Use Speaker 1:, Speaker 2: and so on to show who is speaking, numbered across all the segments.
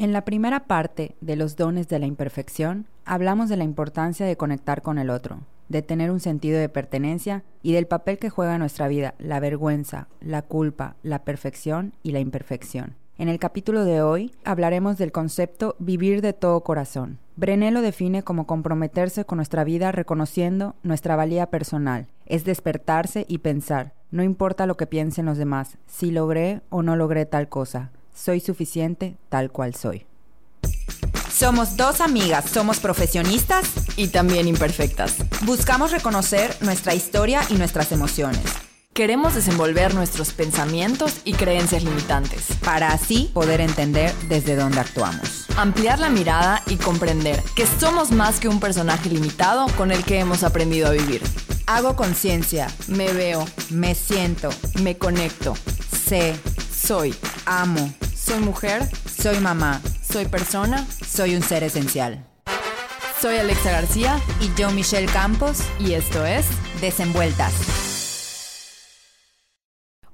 Speaker 1: En la primera parte de los dones de la imperfección, hablamos de la importancia de conectar con el otro, de tener un sentido de pertenencia y del papel que juega nuestra vida la vergüenza, la culpa, la perfección y la imperfección. En el capítulo de hoy hablaremos del concepto vivir de todo corazón. Brené lo define como comprometerse con nuestra vida reconociendo nuestra valía personal. Es despertarse y pensar, no importa lo que piensen los demás, si logré o no logré tal cosa, soy suficiente tal cual soy.
Speaker 2: Somos dos amigas, somos profesionistas
Speaker 3: y también imperfectas.
Speaker 2: Buscamos reconocer nuestra historia y nuestras emociones.
Speaker 3: Queremos desenvolver nuestros pensamientos y creencias limitantes.
Speaker 2: Para así poder entender desde dónde actuamos.
Speaker 3: Ampliar la mirada y comprender que somos más que un personaje limitado con el que hemos aprendido a vivir.
Speaker 2: Hago conciencia,
Speaker 3: me veo,
Speaker 2: me siento,
Speaker 3: me conecto,
Speaker 2: sé,
Speaker 3: soy,
Speaker 2: amo,
Speaker 3: soy mujer,
Speaker 2: soy mamá,
Speaker 3: soy persona,
Speaker 2: soy un ser esencial.
Speaker 3: Soy Alexa García
Speaker 2: y yo Michelle Campos
Speaker 3: y esto es
Speaker 2: Desenvueltas.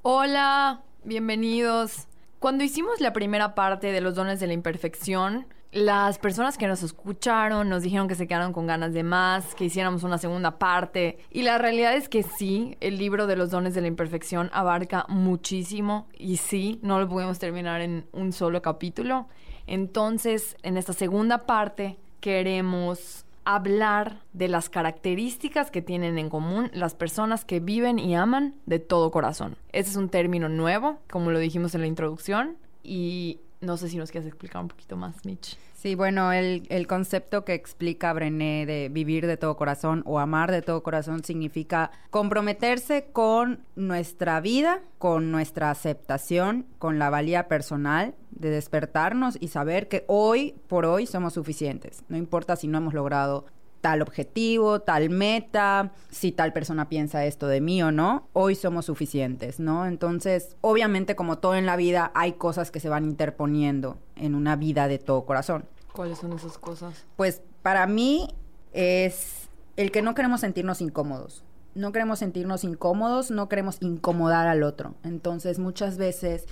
Speaker 3: Hola, bienvenidos. Cuando hicimos la primera parte de los dones de la imperfección, las personas que nos escucharon nos dijeron que se quedaron con ganas de más, que hiciéramos una segunda parte. Y la realidad es que sí, el libro de los dones de la imperfección abarca muchísimo y sí, no lo podemos terminar en un solo capítulo. Entonces, en esta segunda parte queremos hablar de las características que tienen en común las personas que viven y aman de todo corazón. Ese es un término nuevo, como lo dijimos en la introducción, y no sé si nos quieres explicar un poquito más, Mitch.
Speaker 1: Sí, bueno, el, el, concepto que explica Brené de vivir de todo corazón o amar de todo corazón significa comprometerse con nuestra vida, con nuestra aceptación, con la valía personal, de despertarnos y saber que hoy por hoy somos suficientes. No importa si no hemos logrado tal objetivo, tal meta, si tal persona piensa esto de mí o no, hoy somos suficientes, ¿no? Entonces, obviamente como todo en la vida, hay cosas que se van interponiendo en una vida de todo corazón.
Speaker 3: ¿Cuáles son esas cosas?
Speaker 1: Pues para mí es el que no queremos sentirnos incómodos. No queremos sentirnos incómodos, no queremos incomodar al otro. Entonces, muchas veces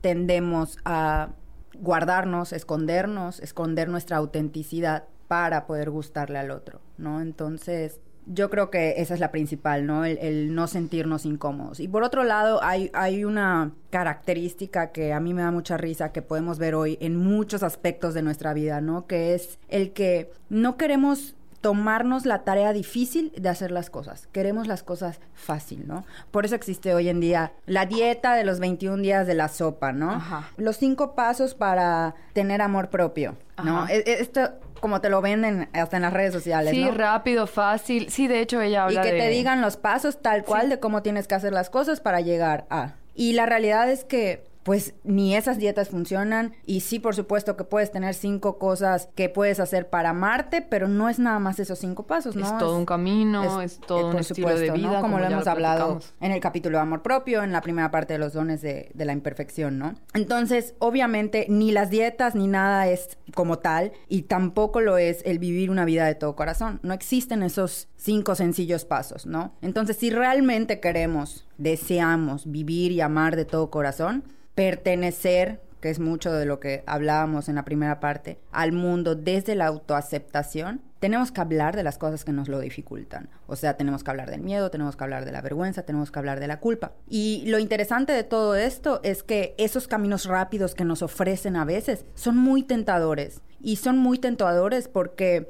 Speaker 1: tendemos a guardarnos, escondernos, esconder nuestra autenticidad para poder gustarle al otro, ¿no? Entonces, yo creo que esa es la principal, ¿no? El, no sentirnos incómodos. Y por otro lado, hay, hay una característica que a mí me da mucha risa, que podemos ver hoy en muchos aspectos de nuestra vida, ¿no? Que es el que no queremos tomarnos la tarea difícil de hacer las cosas. Queremos las cosas fácil, ¿no? Por eso existe hoy en día la dieta de los 21 días de la sopa, ¿no? Ajá. Los cinco pasos para tener amor propio, ¿no? E, e, esto como te lo venden hasta en las redes sociales,
Speaker 3: sí, rápido, fácil. Sí, de hecho ella habla
Speaker 1: Y que
Speaker 3: de...
Speaker 1: te digan los pasos tal cual de cómo tienes que hacer las cosas para llegar a. Y la realidad es que pues ni esas dietas funcionan. Y sí por supuesto que puedes tener cinco cosas que puedes hacer para amarte pero no es nada más esos cinco pasos no
Speaker 3: es todo un camino es, todo un estilo de vida
Speaker 1: como, lo hemos hablado en el capítulo de amor propio en la primera parte de los dones de, de la imperfección no entonces obviamente ni las dietas ni nada es como tal y tampoco lo es el vivir una vida de todo corazón. No existen esos cinco sencillos pasos no entonces si realmente queremos deseamos vivir y amar de todo corazón pertenecer, que es mucho de lo que hablábamos en la primera parte, al mundo desde la autoaceptación, tenemos que hablar de las cosas que nos lo dificultan. O sea, tenemos que hablar del miedo, tenemos que hablar de la vergüenza, tenemos que hablar de la culpa. Y lo interesante de todo esto es que esos caminos rápidos que nos ofrecen a veces son muy tentadores. Y son muy tentadores porque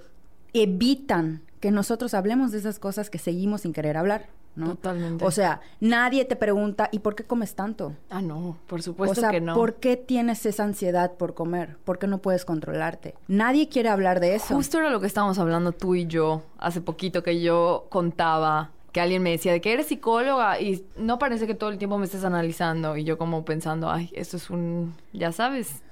Speaker 1: evitan que nosotros hablemos de esas cosas que seguimos sin querer hablar.
Speaker 3: Totalmente.
Speaker 1: O sea, nadie te pregunta, ¿y por qué comes tanto?
Speaker 3: Ah, no, por supuesto
Speaker 1: o sea,
Speaker 3: que no.
Speaker 1: ¿Por qué tienes esa ansiedad por comer? ¿Por qué no puedes controlarte? Nadie quiere hablar de eso.
Speaker 3: Justo era lo que estábamos hablando tú y yo hace poquito que yo contaba que alguien me decía de que eres psicóloga y no parece que todo el tiempo me estés analizando y yo como pensando, ay, esto es un, ya sabes,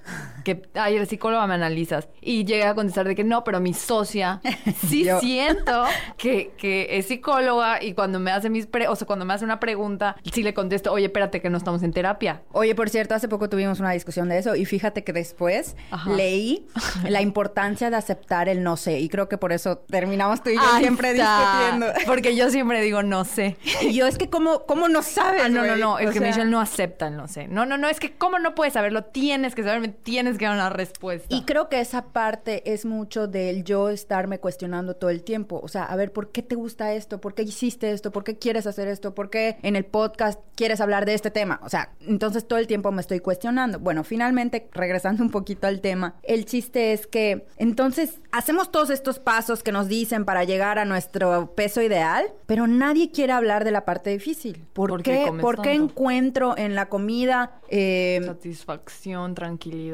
Speaker 3: que, ay, eres psicóloga, me analizas. Y llegué a contestar de que no, pero mi socia sí siento que, que, es psicóloga y cuando me hace mis, pre o sea, cuando me hace una pregunta, sí le contesto, oye, espérate que no estamos en terapia.
Speaker 1: Oye, por cierto, hace poco tuvimos una discusión de eso y fíjate que después leí la importancia de aceptar el no sé y creo que por eso terminamos tú y yo siempre discutiendo.
Speaker 3: Porque yo siempre digo no sé.
Speaker 1: Y yo es que cómo, cómo no sabes.
Speaker 3: Ah, no, no, no, es que Michelle no acepta el no sé. No, no, no, es que cómo no puedes saberlo, tienes que saber tienes que dar una respuesta.
Speaker 1: Y creo que esa parte es mucho del yo estarme cuestionando todo el tiempo. O sea, a ver, ¿por qué te gusta esto? ¿Por qué hiciste esto? ¿Por qué quieres hacer esto? ¿Por qué en el podcast quieres hablar de este tema? O sea, entonces todo el tiempo me estoy cuestionando. Bueno, finalmente, regresando un poquito al tema, el chiste es que entonces hacemos todos estos pasos que nos dicen para llegar a nuestro peso ideal, pero nadie quiere hablar de la parte difícil. ¿Por,
Speaker 3: ¿Por qué
Speaker 1: ¿Por qué encuentro en la comida eh,
Speaker 3: Satisfacción, tranquilidad,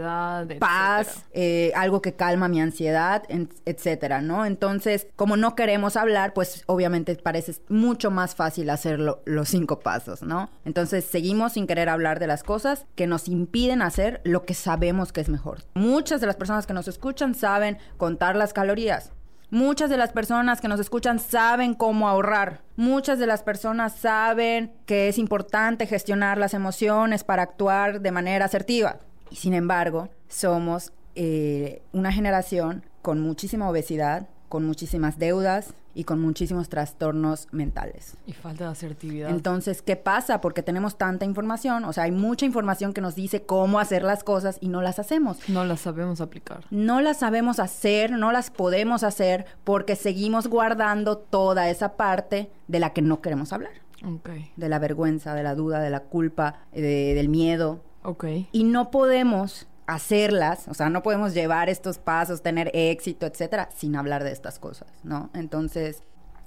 Speaker 1: paz,
Speaker 3: etcétera.
Speaker 1: eh, algo que calma mi ansiedad, etcétera, ¿no? Entonces, como no queremos hablar, pues obviamente parece mucho más fácil hacerlo los cinco pasos, ¿no? Entonces, seguimos sin querer hablar de las cosas que nos impiden hacer lo que sabemos que es mejor. Muchas de las personas que nos escuchan saben contar las calorías. Muchas de las personas que nos escuchan saben cómo ahorrar. Muchas de las personas saben que es importante gestionar las emociones para actuar de manera asertiva. Y sin embargo, somos eh, una generación con muchísima obesidad, con muchísimas deudas y con muchísimos trastornos mentales.
Speaker 3: Y falta de asertividad.
Speaker 1: Entonces, ¿qué pasa? Porque tenemos tanta información, o sea, hay mucha información que nos dice cómo hacer las cosas y no las hacemos.
Speaker 3: no la sabemos aplicar.
Speaker 1: No las sabemos hacer, no las podemos hacer porque seguimos guardando toda esa parte de la que no queremos hablar.
Speaker 3: Ok.
Speaker 1: De la vergüenza, de la duda, de la culpa, de- del miedo.
Speaker 3: Ok.
Speaker 1: Y no podemos hacerlas, o sea, no podemos llevar estos pasos, tener éxito, etcétera, sin hablar de estas cosas, ¿no? Entonces,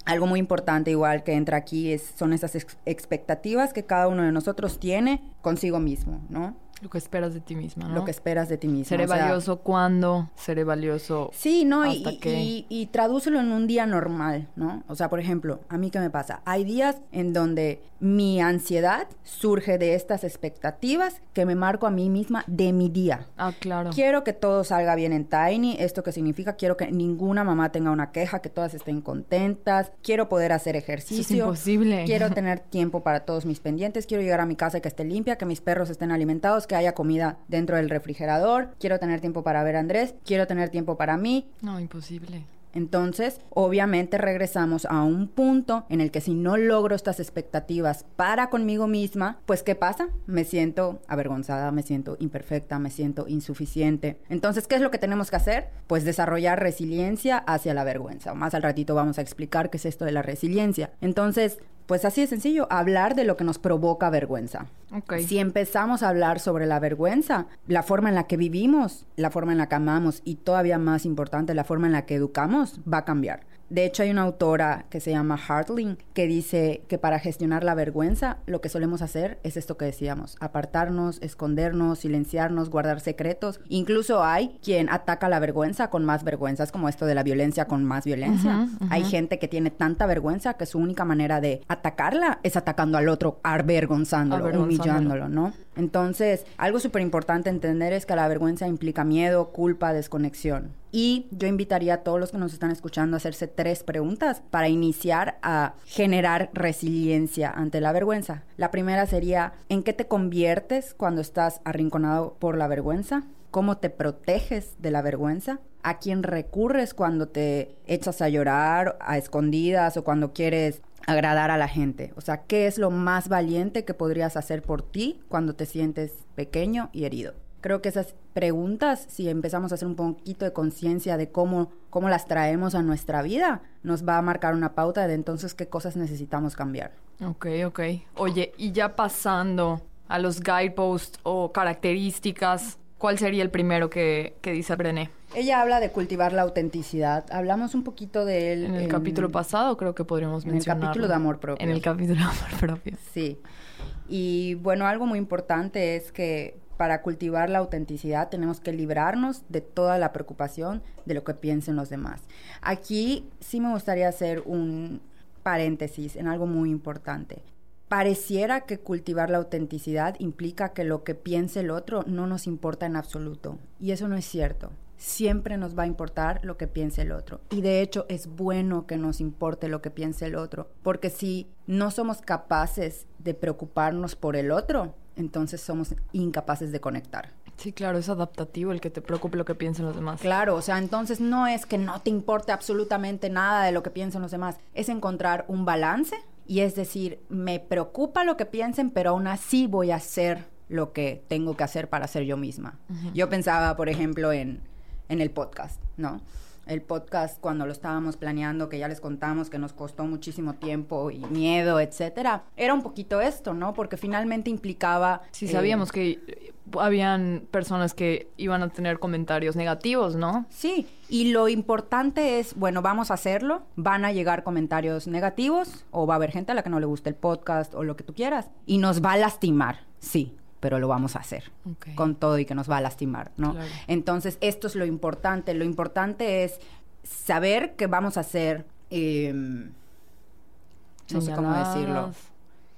Speaker 1: algo muy importante igual que entra aquí es, son esas ex- expectativas que cada uno de nosotros tiene consigo mismo, ¿no?
Speaker 3: Lo que esperas de ti misma, ¿no?
Speaker 1: Lo que esperas de ti mismo.
Speaker 3: Seré
Speaker 1: o sea,
Speaker 3: valioso cuando, seré valioso.
Speaker 1: Sí, ¿no? Y,
Speaker 3: ¿Hasta
Speaker 1: y-
Speaker 3: qué?
Speaker 1: y- y tradúcelo en un día normal, ¿no? O sea, por ejemplo, a mí qué me pasa? Hay días en donde mi ansiedad surge de estas expectativas que me marco a mí misma de mi día.
Speaker 3: Ah, claro.
Speaker 1: Quiero que todo salga bien en Tiny. ¿Esto qué significa? Quiero que ninguna mamá tenga una queja, que todas estén contentas. Quiero poder hacer ejercicio.
Speaker 3: imposible.
Speaker 1: Quiero tener tiempo para todos mis pendientes. Quiero llegar a mi casa y que esté limpia, que mis perros estén alimentados, que haya comida dentro del refrigerador. Quiero tener tiempo para ver a Andrés. Quiero tener tiempo para mí.
Speaker 3: No, imposible.
Speaker 1: Entonces, obviamente regresamos a un punto en el que si no logro estas expectativas para conmigo misma, pues ¿qué pasa? Me siento avergonzada, me siento imperfecta, me siento insuficiente. Entonces, ¿qué es lo que tenemos que hacer? Pues desarrollar resiliencia hacia la vergüenza. Más al ratito vamos a explicar qué es esto de la resiliencia. Entonces, pues así de sencillo, hablar de lo que nos provoca vergüenza. Si empezamos a hablar sobre la vergüenza, la forma en la que vivimos, la forma en la que amamos y todavía más importante, la forma en la que educamos, va a cambiar. De hecho, hay una autora que se llama Hartling que dice que para gestionar la vergüenza, lo que solemos hacer es esto que decíamos, apartarnos, escondernos, silenciarnos, guardar secretos. Incluso hay quien ataca la vergüenza con más vergüenza, es como esto de la violencia con más violencia. Hay gente que tiene tanta vergüenza que su única manera de atacarla es atacando al otro, Avergonzándolo. humillándolo, ¿no? Entonces, algo súper importante entender es que la vergüenza implica miedo, culpa, desconexión. Y yo invitaría a todos los que nos están escuchando a hacerse tres preguntas para iniciar a generar resiliencia ante la vergüenza. La primera sería, ¿en qué te conviertes cuando estás arrinconado por la vergüenza? ¿Cómo te proteges de la vergüenza? ¿A quién recurres cuando te echas a llorar a escondidas o cuando quieres agradar a la gente? O sea, ¿qué es lo más valiente que podrías hacer por ti cuando te sientes pequeño y herido? Creo que esas preguntas, si empezamos a hacer un poquito de conciencia de cómo, cómo las traemos a nuestra vida, nos va a marcar una pauta de entonces qué cosas necesitamos cambiar.
Speaker 3: Ok, ok. Oye, y ya pasando a los guideposts o características, ¿cuál sería el primero que, que dice Brené?
Speaker 1: Ella habla de cultivar la autenticidad. Hablamos un poquito de él
Speaker 3: En el capítulo pasado creo que podríamos
Speaker 1: en el capítulo de amor propio.
Speaker 3: En el capítulo de amor propio.
Speaker 1: Sí. Y bueno, algo muy importante es que para cultivar la autenticidad tenemos que librarnos de toda la preocupación de lo que piensen los demás. Aquí sí me gustaría hacer un paréntesis en algo muy importante. Pareciera que cultivar la autenticidad implica que lo que piense el otro no nos importa en absoluto. Y eso no es cierto. Siempre nos va a importar lo que piense el otro. Y de hecho es bueno que nos importe lo que piense el otro. Porque si no somos capaces de preocuparnos por el otro, entonces somos incapaces de conectar.
Speaker 3: Sí, claro, es adaptativo el que te preocupe lo que piensen los demás.
Speaker 1: Claro, o sea, entonces no es que no te importe absolutamente nada de lo que piensen los demás, es encontrar un balance y es decir, me preocupa lo que piensen, pero aún así voy a hacer lo que tengo que hacer para ser yo misma. Yo pensaba, por ejemplo, en, en el podcast, ¿no? El podcast cuando lo estábamos planeando, que ya les contamos que nos costó muchísimo tiempo y miedo, etcétera, era un poquito esto, ¿no? Porque finalmente implicaba...
Speaker 3: Sí,
Speaker 1: eh,
Speaker 3: sabíamos que habían personas que iban a tener comentarios negativos, ¿no?
Speaker 1: Sí, y lo importante es, bueno, vamos a hacerlo, van a llegar comentarios negativos o va a haber gente a la que no le guste el podcast o lo que tú quieras y nos va a lastimar, sí, pero lo vamos a hacer con todo y que nos va a lastimar, ¿no?
Speaker 3: Claro.
Speaker 1: Entonces, esto es lo importante. Lo importante es saber que vamos a hacer, eh, no sé cómo decirlo.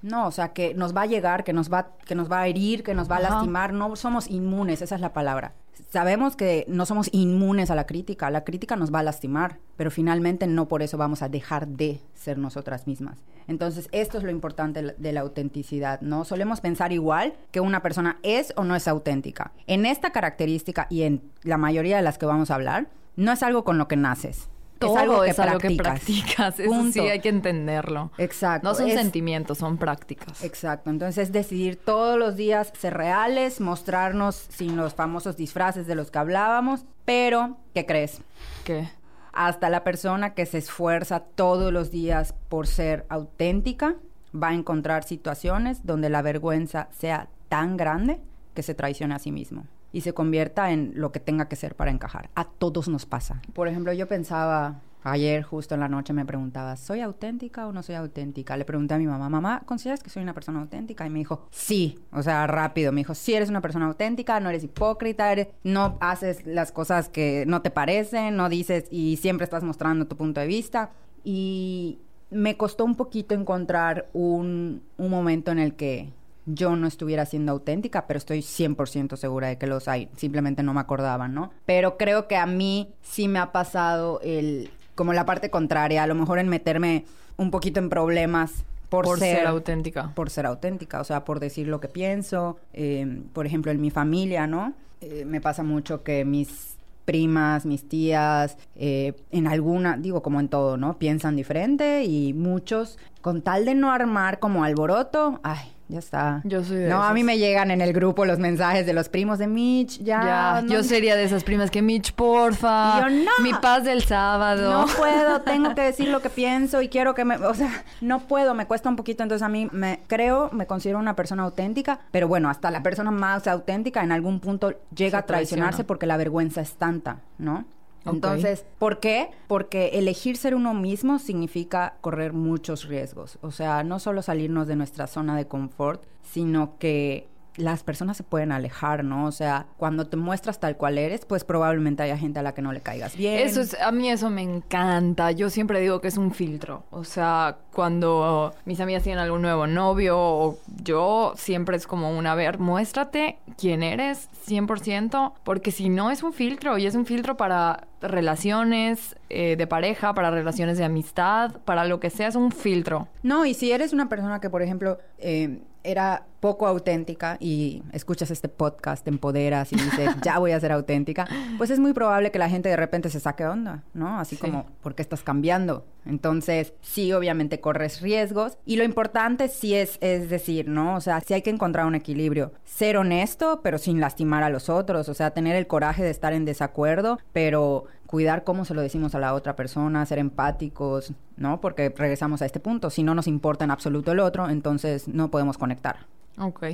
Speaker 1: No, o sea, que nos va a llegar, que nos va, que nos va a herir, que nos va a lastimar. No somos inmunes, esa es la palabra. Sabemos que no somos inmunes a la crítica. La crítica nos va a lastimar, pero finalmente no por eso vamos a dejar de ser nosotras mismas. Entonces, esto es lo importante de la- autenticidad, ¿no? Solemos pensar igual que una persona es o no es auténtica. En esta característica y en la mayoría de las que vamos a hablar, no es algo con lo que naces.
Speaker 3: Todo
Speaker 1: es algo que
Speaker 3: es algo que
Speaker 1: practicas.
Speaker 3: practicas. Sí hay que entenderlo.
Speaker 1: Exacto.
Speaker 3: No son
Speaker 1: Es-
Speaker 3: sentimientos, son prácticas.
Speaker 1: Exacto, entonces es decidir todos los días ser reales, mostrarnos sin los famosos disfraces de los que hablábamos, pero, ¿qué crees?
Speaker 3: ¿Qué?
Speaker 1: Hasta la persona que se esfuerza todos los días por ser auténtica va a encontrar situaciones donde la vergüenza sea tan grande que se traicione a sí mismo y se convierta en lo que tenga que ser para encajar. A todos nos pasa. Por ejemplo, yo pensaba ayer justo en la noche me preguntaba, ¿soy auténtica o no soy auténtica? Le pregunté a mi mamá, mamá, ¿consideras que soy una persona auténtica? Y me dijo, sí, o sea, rápido, me dijo, sí eres una persona auténtica, no eres hipócrita, no haces las cosas que no te parecen, no dices y siempre estás mostrando tu punto de vista. Y me costó un poquito encontrar un, un momento en el que yo no estuviera siendo auténtica, pero estoy 100% segura de que los hay. Simplemente no me acordaba, ¿no? Pero creo que a mí sí me ha pasado el como la parte contraria, a lo mejor en meterme un poquito en problemas por,
Speaker 3: Por ser auténtica.
Speaker 1: Por ser auténtica, o sea, por decir lo que pienso. Eh, por ejemplo, en mi familia, ¿no? Eh, me pasa mucho que mis primas, mis tías, eh, en alguna, digo como en todo, ¿no? Piensan diferente y muchos, con tal de no armar como alboroto, ay, ya está.
Speaker 3: Yo soy de
Speaker 1: No, a mí me llegan en el grupo los mensajes de los primos de Mitch, ya.
Speaker 3: Ya,
Speaker 1: no-
Speaker 3: yo sería de esas primas que Mitch, porfa.
Speaker 1: Y yo, no.
Speaker 3: Mi paz del sábado.
Speaker 1: No puedo, tengo que decir lo que pienso y quiero que me, o sea, no puedo, me cuesta un poquito, entonces a mí me creo, me considero una persona auténtica, pero bueno, hasta la persona más auténtica en algún punto llega
Speaker 3: Se
Speaker 1: a traicionarse
Speaker 3: traiciona.
Speaker 1: porque la vergüenza es tanta, ¿no? Entonces, ¿por qué? Porque elegir ser uno mismo significa correr muchos riesgos. O sea, no solo salirnos de nuestra zona de confort, sino que las personas se pueden alejar, ¿no? O sea, cuando te muestras tal cual eres, pues probablemente haya gente a la que no le caigas bien.
Speaker 3: Eso es, a mí eso me encanta. Yo siempre digo que es un filtro. O sea, cuando mis amigas tienen algún nuevo novio o yo, siempre es como una, a ver, muéstrate quién eres 100%, porque si no es un filtro y es un filtro para relaciones eh, de pareja, para relaciones de amistad, para lo que sea, es un filtro.
Speaker 1: No, y si eres una persona que, por ejemplo, eh, era poco auténtica y escuchas este podcast, te empoderas y dices, ya voy a ser auténtica, pues es muy probable que la gente de repente se saque onda, ¿no? Así
Speaker 3: Sí.
Speaker 1: como, ¿por qué estás cambiando? Entonces, sí, obviamente corres riesgos. Y lo importante sí es, es decir, ¿no? O sea, sí hay que encontrar un equilibrio. Ser honesto, pero sin lastimar a los otros. O sea, tener el coraje de estar en desacuerdo, pero cuidar cómo se lo decimos a la otra persona, ser empáticos, ¿no? Porque regresamos a este punto. Si no nos importa en absoluto el otro, entonces no podemos conectar.
Speaker 3: Ok.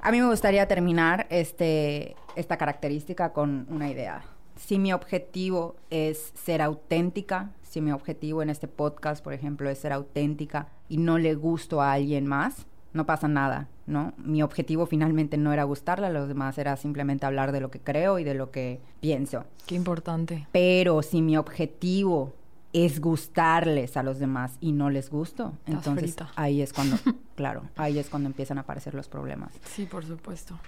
Speaker 1: A mí me gustaría terminar este, esta característica con una idea. Si mi objetivo es ser auténtica, si mi objetivo en este podcast, por ejemplo, es ser auténtica y no le gusto a alguien más, no pasa nada, ¿no? Mi objetivo finalmente no era gustarle a los demás, era simplemente hablar de lo que creo y de lo que pienso.
Speaker 3: Qué importante.
Speaker 1: Pero si mi objetivo es gustarles a los demás y no les gusto,
Speaker 3: Estás
Speaker 1: entonces
Speaker 3: frita.
Speaker 1: ahí es cuando, claro, ahí es cuando empiezan a aparecer los problemas.
Speaker 3: Sí, por supuesto.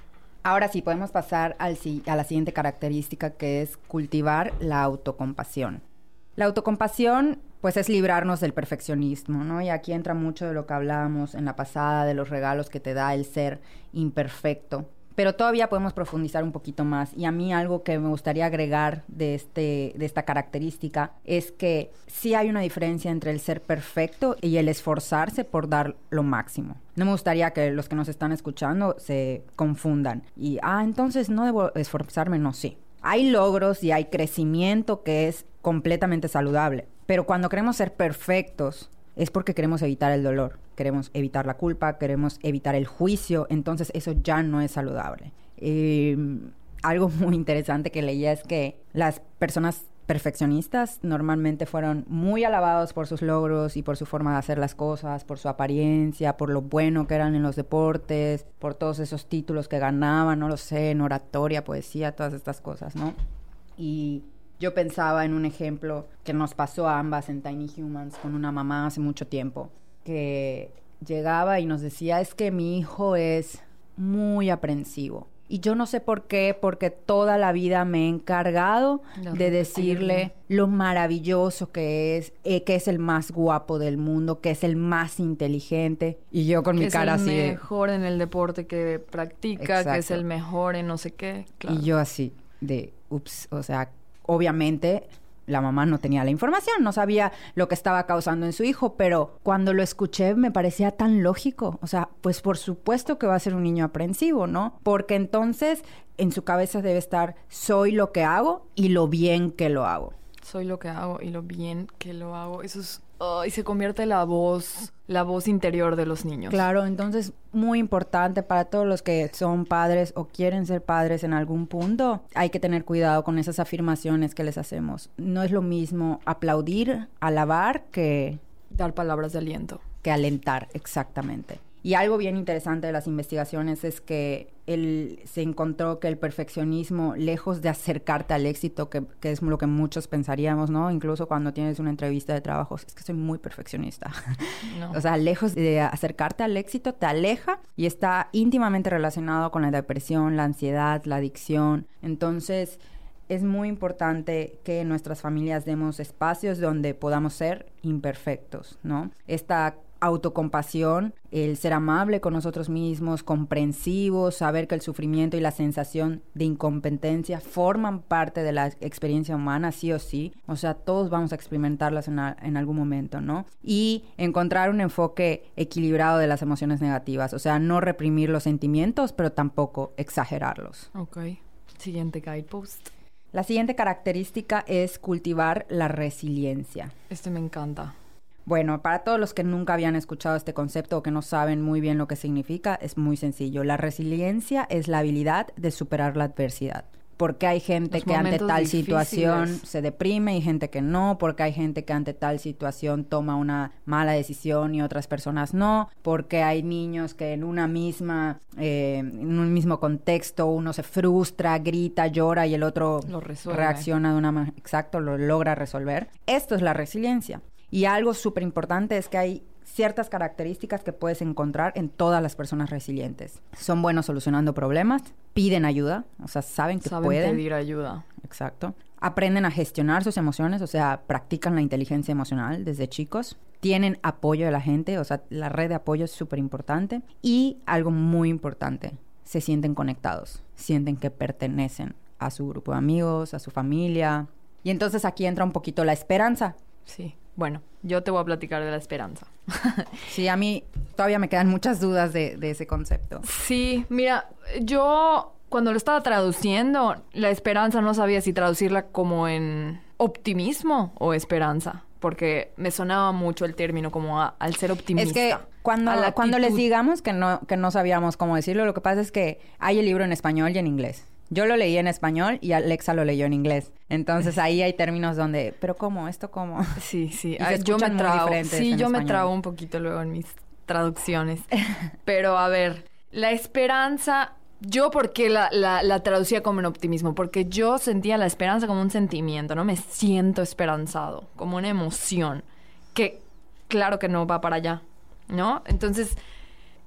Speaker 1: Ahora sí, podemos pasar al, si- a la siguiente característica que es cultivar la autocompasión. La autocompasión, pues es librarnos del perfeccionismo, ¿no? Y aquí entra mucho de lo que hablábamos en la pasada, de los regalos que te da el ser imperfecto. Pero todavía podemos profundizar un poquito más. Y a mí algo que me gustaría agregar de, este, de esta característica es que sí hay una diferencia entre el ser perfecto y el esforzarse por dar lo máximo. No me gustaría que los que nos están escuchando se confundan. Y, ah, entonces no debo esforzarme. No, sí. Hay logros y hay crecimiento que es completamente saludable. Pero cuando queremos ser perfectos, es porque queremos evitar el dolor, queremos evitar la culpa, queremos evitar el juicio, entonces eso ya no es saludable. Em, algo muy interesante que leía es que las personas perfeccionistas normalmente fueron muy alabados por sus logros y por su forma de hacer las cosas, por su apariencia, por lo bueno que eran en los deportes, por todos esos títulos que ganaban, no lo sé, en oratoria, poesía, todas estas cosas, ¿no? Y yo pensaba en un ejemplo que nos pasó a ambas en Tiny Humans con una mamá hace mucho tiempo, que llegaba y nos decía, es que mi hijo es muy aprensivo. Y yo no sé por qué, porque toda la vida me he encargado de decirle lo maravilloso que es, eh, que es el más guapo del mundo, que es el más inteligente. Y yo con mi cara así.
Speaker 3: Es el mejor en el deporte que practica, que es el mejor en no sé qué.
Speaker 1: Y yo así, de, ups, o sea, obviamente la mamá no tenía la información, no sabía lo que estaba causando en su hijo, pero cuando lo escuché me parecía tan lógico. O sea, pues por supuesto que va a ser un niño aprensivo, ¿no? Porque entonces en su cabeza debe estar, soy lo que hago y lo bien que lo hago.
Speaker 3: Soy lo que hago y lo bien que lo hago. Eso es y se convierte la voz, la voz interior de los niños.
Speaker 1: Claro, entonces muy importante para todos los que son padres o quieren ser padres en algún punto, hay que tener cuidado con esas afirmaciones que les hacemos. No es lo mismo aplaudir, alabar que
Speaker 3: dar palabras de aliento.
Speaker 1: Que alentar, exactamente. Y algo bien interesante de las investigaciones es que él se encontró que el perfeccionismo, lejos de acercarte al éxito, que, es lo que muchos pensaríamos, ¿no? Incluso cuando tienes una entrevista de trabajo, es que soy muy perfeccionista. o sea, lejos de acercarte al éxito, te aleja y está íntimamente relacionado con la depresión, la ansiedad, la adicción. Entonces, es muy importante que en nuestras familias demos espacios donde podamos ser imperfectos, ¿no? Esta autocompasión, el ser amable con nosotros mismos, comprensivos, saber que el sufrimiento y la sensación de incompetencia forman parte de la experiencia humana, sí o sí. O sea, todos vamos a experimentarlas en, en algún momento, ¿no? Y encontrar un enfoque equilibrado de las emociones negativas, o sea, no reprimir los sentimientos, pero tampoco exagerarlos.
Speaker 3: Ok. Siguiente guidepost.
Speaker 1: La siguiente característica es cultivar la resiliencia.
Speaker 3: Este me encanta.
Speaker 1: Bueno, para todos los que nunca habían escuchado este concepto o que no saben muy bien lo que significa, es muy sencillo. La resiliencia es la habilidad de superar la adversidad. Porque hay gente que ante tal situación se deprime y gente que no, porque hay gente que ante tal situación toma una mala decisión y otras personas no, porque hay niños que en una misma, eh, en un mismo contexto uno se frustra, grita, llora y el otro reacciona de una manera, exacto, lo logra resolver. Esto es la resiliencia. Y algo súper importante es que hay ciertas características que puedes encontrar en todas las personas resilientes. Son buenos solucionando problemas, piden ayuda, o sea, saben que
Speaker 3: saben
Speaker 1: pueden
Speaker 3: pedir ayuda.
Speaker 1: Exacto. Aprenden a gestionar sus emociones, o sea, practican la inteligencia emocional desde chicos. Tienen apoyo de la gente, o sea, la red de apoyo es súper importante. Y algo muy importante, se sienten conectados, sienten que pertenecen a su grupo de amigos, a su familia. Y entonces aquí entra un poquito la esperanza.
Speaker 3: Sí. Bueno, yo te voy a platicar de la esperanza.
Speaker 1: sí, a mí todavía me quedan muchas dudas de, ese concepto.
Speaker 3: Sí, mira, yo cuando lo estaba traduciendo, la esperanza no sabía si traducirla como en optimismo o esperanza, porque me sonaba mucho el término como al ser optimista.
Speaker 1: Es que cuando, cuando les digamos que no, que no sabíamos cómo decirlo, lo que pasa es que hay el libro en español y en inglés. Yo lo leí en español y Alexa lo leyó en inglés. Entonces ahí hay términos donde, pero ¿cómo? ¿Esto cómo?
Speaker 3: Sí, sí. Yo me trago. Sí, yo me trago un poquito luego en mis traducciones. pero a ver, la esperanza, yo porque la, la, la traducía como en optimismo, porque yo sentía la esperanza como un sentimiento, ¿no? Me siento esperanzado, como una emoción, que claro que no va para allá, ¿no? Entonces,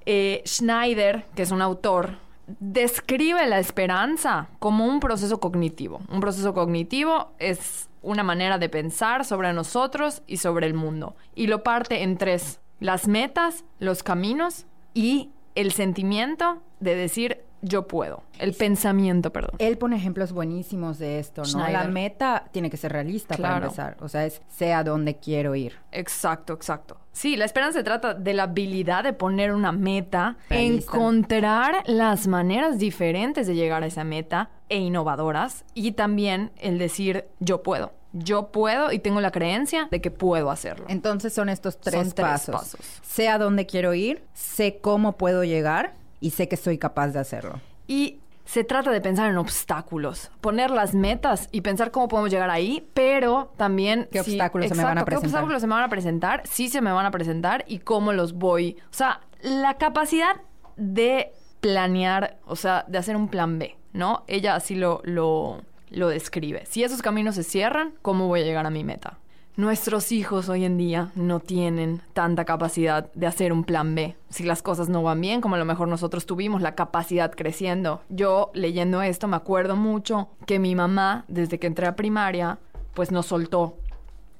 Speaker 3: eh, Schneider, que es un autor, describe la esperanza como un proceso cognitivo. Un proceso cognitivo es una manera de pensar sobre nosotros y sobre el mundo. Y lo parte en tres. Las metas, los caminos y el sentimiento de decir yo puedo. El pensamiento, perdón.
Speaker 1: Él pone ejemplos buenísimos de esto, ¿no?
Speaker 3: Schneider.
Speaker 1: La meta tiene que ser realista para empezar. O sea, es sé a dónde quiero ir.
Speaker 3: Exacto, exacto. Sí, la esperanza se trata de la habilidad de poner una meta,
Speaker 1: Realista.
Speaker 3: encontrar las maneras diferentes de llegar a esa meta e innovadoras y también el decir yo puedo. Yo puedo y tengo la creencia de que puedo hacerlo.
Speaker 1: Entonces son estos tres,
Speaker 3: Son tres
Speaker 1: pasos.
Speaker 3: pasos.
Speaker 1: Sé a dónde quiero ir, sé cómo puedo llegar y sé que soy capaz de hacerlo.
Speaker 3: Y se trata de pensar en obstáculos, poner las metas y pensar cómo podemos llegar ahí, pero también...
Speaker 1: ¿Qué
Speaker 3: si-
Speaker 1: obstáculos se me van a
Speaker 3: exacto, ¿Qué
Speaker 1: presentar?
Speaker 3: obstáculos se me van a presentar? Sí se me van a presentar y cómo los voy... O sea, la capacidad de planear, o sea, de hacer un plan B, ¿no? Ella así lo, lo, lo describe. Si esos caminos se cierran, ¿cómo voy a llegar a mi meta? Nuestros hijos hoy en día no tienen tanta capacidad de hacer un plan B. Si las cosas no van bien, como a lo mejor nosotros tuvimos la capacidad creciendo. Yo leyendo esto me acuerdo mucho que mi mamá, desde que entré a primaria, pues nos soltó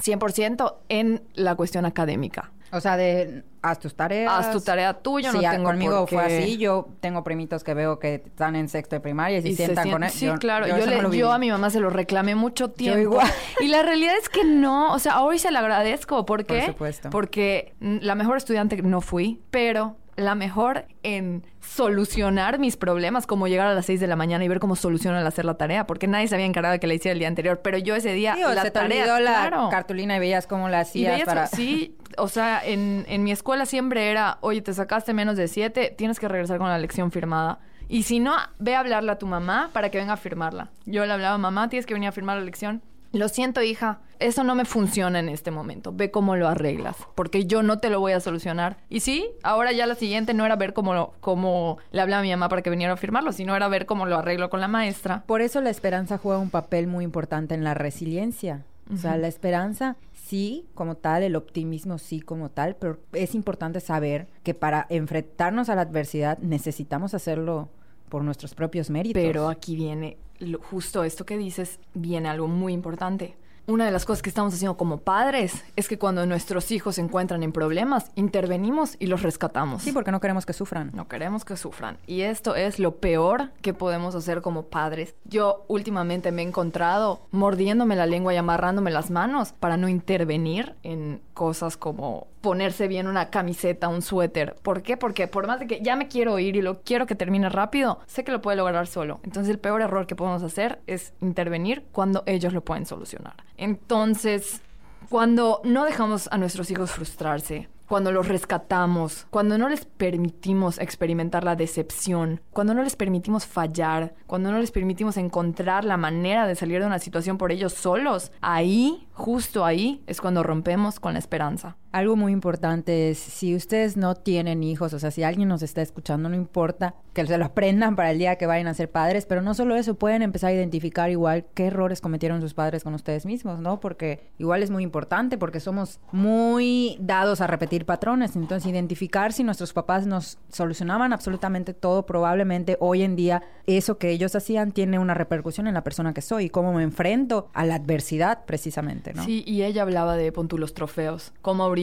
Speaker 3: 100% en la cuestión académica.
Speaker 1: O sea, de haz tus tareas.
Speaker 3: Haz tu tarea tuya, no
Speaker 1: Sí,
Speaker 3: tengo
Speaker 1: conmigo
Speaker 3: por
Speaker 1: fue así. Yo tengo primitos que veo que están en sexto de primaria y se
Speaker 3: Y
Speaker 1: sientan
Speaker 3: sien-
Speaker 1: con él.
Speaker 3: Sí, claro. Yo, le-
Speaker 1: no
Speaker 3: yo a mi mamá se lo reclamé mucho tiempo.
Speaker 1: igual.
Speaker 3: Y la realidad es que no. O sea, hoy se lo agradezco. ¿Por qué?
Speaker 1: supuesto.
Speaker 3: Porque mm, la mejor estudiante no fui, pero la mejor en solucionar mis problemas, como llegar a las 6 de la mañana y ver cómo soluciono al hacer la tarea, porque nadie se había encargado de que la hiciera el día anterior, pero yo ese día
Speaker 1: Sí, o
Speaker 3: la
Speaker 1: se te
Speaker 3: tarea,
Speaker 1: olvidó la
Speaker 3: claro.
Speaker 1: cartulina y veías cómo la
Speaker 3: Y
Speaker 1: hacías
Speaker 3: veías,
Speaker 1: para...
Speaker 3: sí, o sea, en, en mi escuela siempre era, oye, te sacaste menos de siete, tienes que regresar con la lección firmada. Y si no, ve a hablarle a tu mamá para que venga a firmarla. Yo le hablaba, mamá, tienes que venir a firmar la lección. Lo siento, hija, eso no me funciona en este momento. Ve cómo lo arreglas, porque yo no te lo voy a solucionar. Y sí, ahora ya la siguiente no era ver cómo, lo- cómo le hablaba a mi mamá para que viniera a firmarlo, sino era ver cómo lo arreglo con la maestra.
Speaker 1: Por eso la esperanza juega un papel muy importante en la resiliencia. O sea, la esperanza sí como tal, el optimismo sí como tal, pero es importante saber que para enfrentarnos a la adversidad necesitamos hacerlo por nuestros propios méritos.
Speaker 3: Pero aquí viene lo- justo esto que dices, viene algo muy importante. Una de las cosas que estamos haciendo como padres es que cuando nuestros hijos se encuentran en problemas, intervenimos y los rescatamos.
Speaker 1: Sí, porque no queremos que sufran.
Speaker 3: No queremos que sufran. Y esto es lo peor que podemos hacer como padres. Yo últimamente me he encontrado mordiéndome la lengua y amarrándome las manos para no intervenir en cosas como ponerse bien una camiseta, un suéter. ¿Por qué? Porque por más de que ya me quiero ir y lo quiero que termine rápido, sé que lo puede lograr solo. Entonces el peor error que podemos hacer es intervenir cuando ellos lo pueden solucionar. Entonces, cuando no dejamos a nuestros hijos frustrarse, cuando los rescatamos, cuando no les permitimos experimentar la decepción, cuando no les permitimos fallar, cuando no les permitimos encontrar la manera de salir de una situación por ellos solos, ahí, justo ahí, es cuando rompemos con la esperanza.
Speaker 1: Algo muy importante es, si ustedes no tienen hijos, o sea, si alguien nos está escuchando, no importa que se lo aprendan para el día que vayan a ser padres, pero no solo eso, pueden empezar a identificar igual qué errores cometieron sus padres con ustedes mismos, ¿no? Porque igual es muy importante, porque somos muy dados a repetir patrones, entonces identificar si nuestros papás nos solucionaban absolutamente todo, probablemente hoy en día eso que ellos hacían tiene una repercusión en la persona que soy y cómo me enfrento a la adversidad precisamente, ¿no?
Speaker 3: Sí, y ella hablaba de pon los trofeos. Como ahorita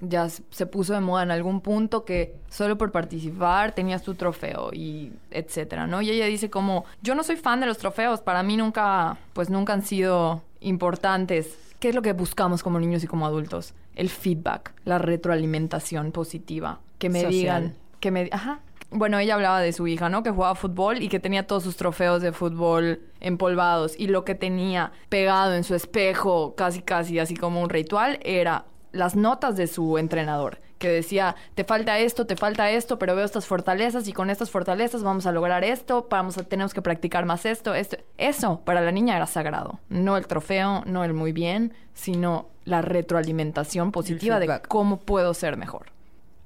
Speaker 3: ya s- se puso de moda en algún punto que solo por participar tenías tu trofeo y etcétera, ¿no? Y ella dice como, yo no soy fan de los trofeos, para mí nunca, pues nunca han sido importantes. ¿Qué es lo que buscamos como niños y como adultos? El feedback, la retroalimentación positiva. Que me
Speaker 1: Social.
Speaker 3: digan, que me... Ajá. Bueno, ella hablaba de su hija, ¿no? Que jugaba fútbol y que tenía todos sus trofeos de fútbol empolvados. Y lo que tenía pegado en su espejo, casi casi así como un ritual, era las notas de su entrenador. Que decía, te falta esto, te falta esto, pero veo estas fortalezas y con estas fortalezas vamos a lograr esto, vamos a, tenemos que practicar más esto, esto. Eso para la niña era sagrado. No el trofeo, no el muy bien, sino la retroalimentación positiva de cómo puedo ser mejor.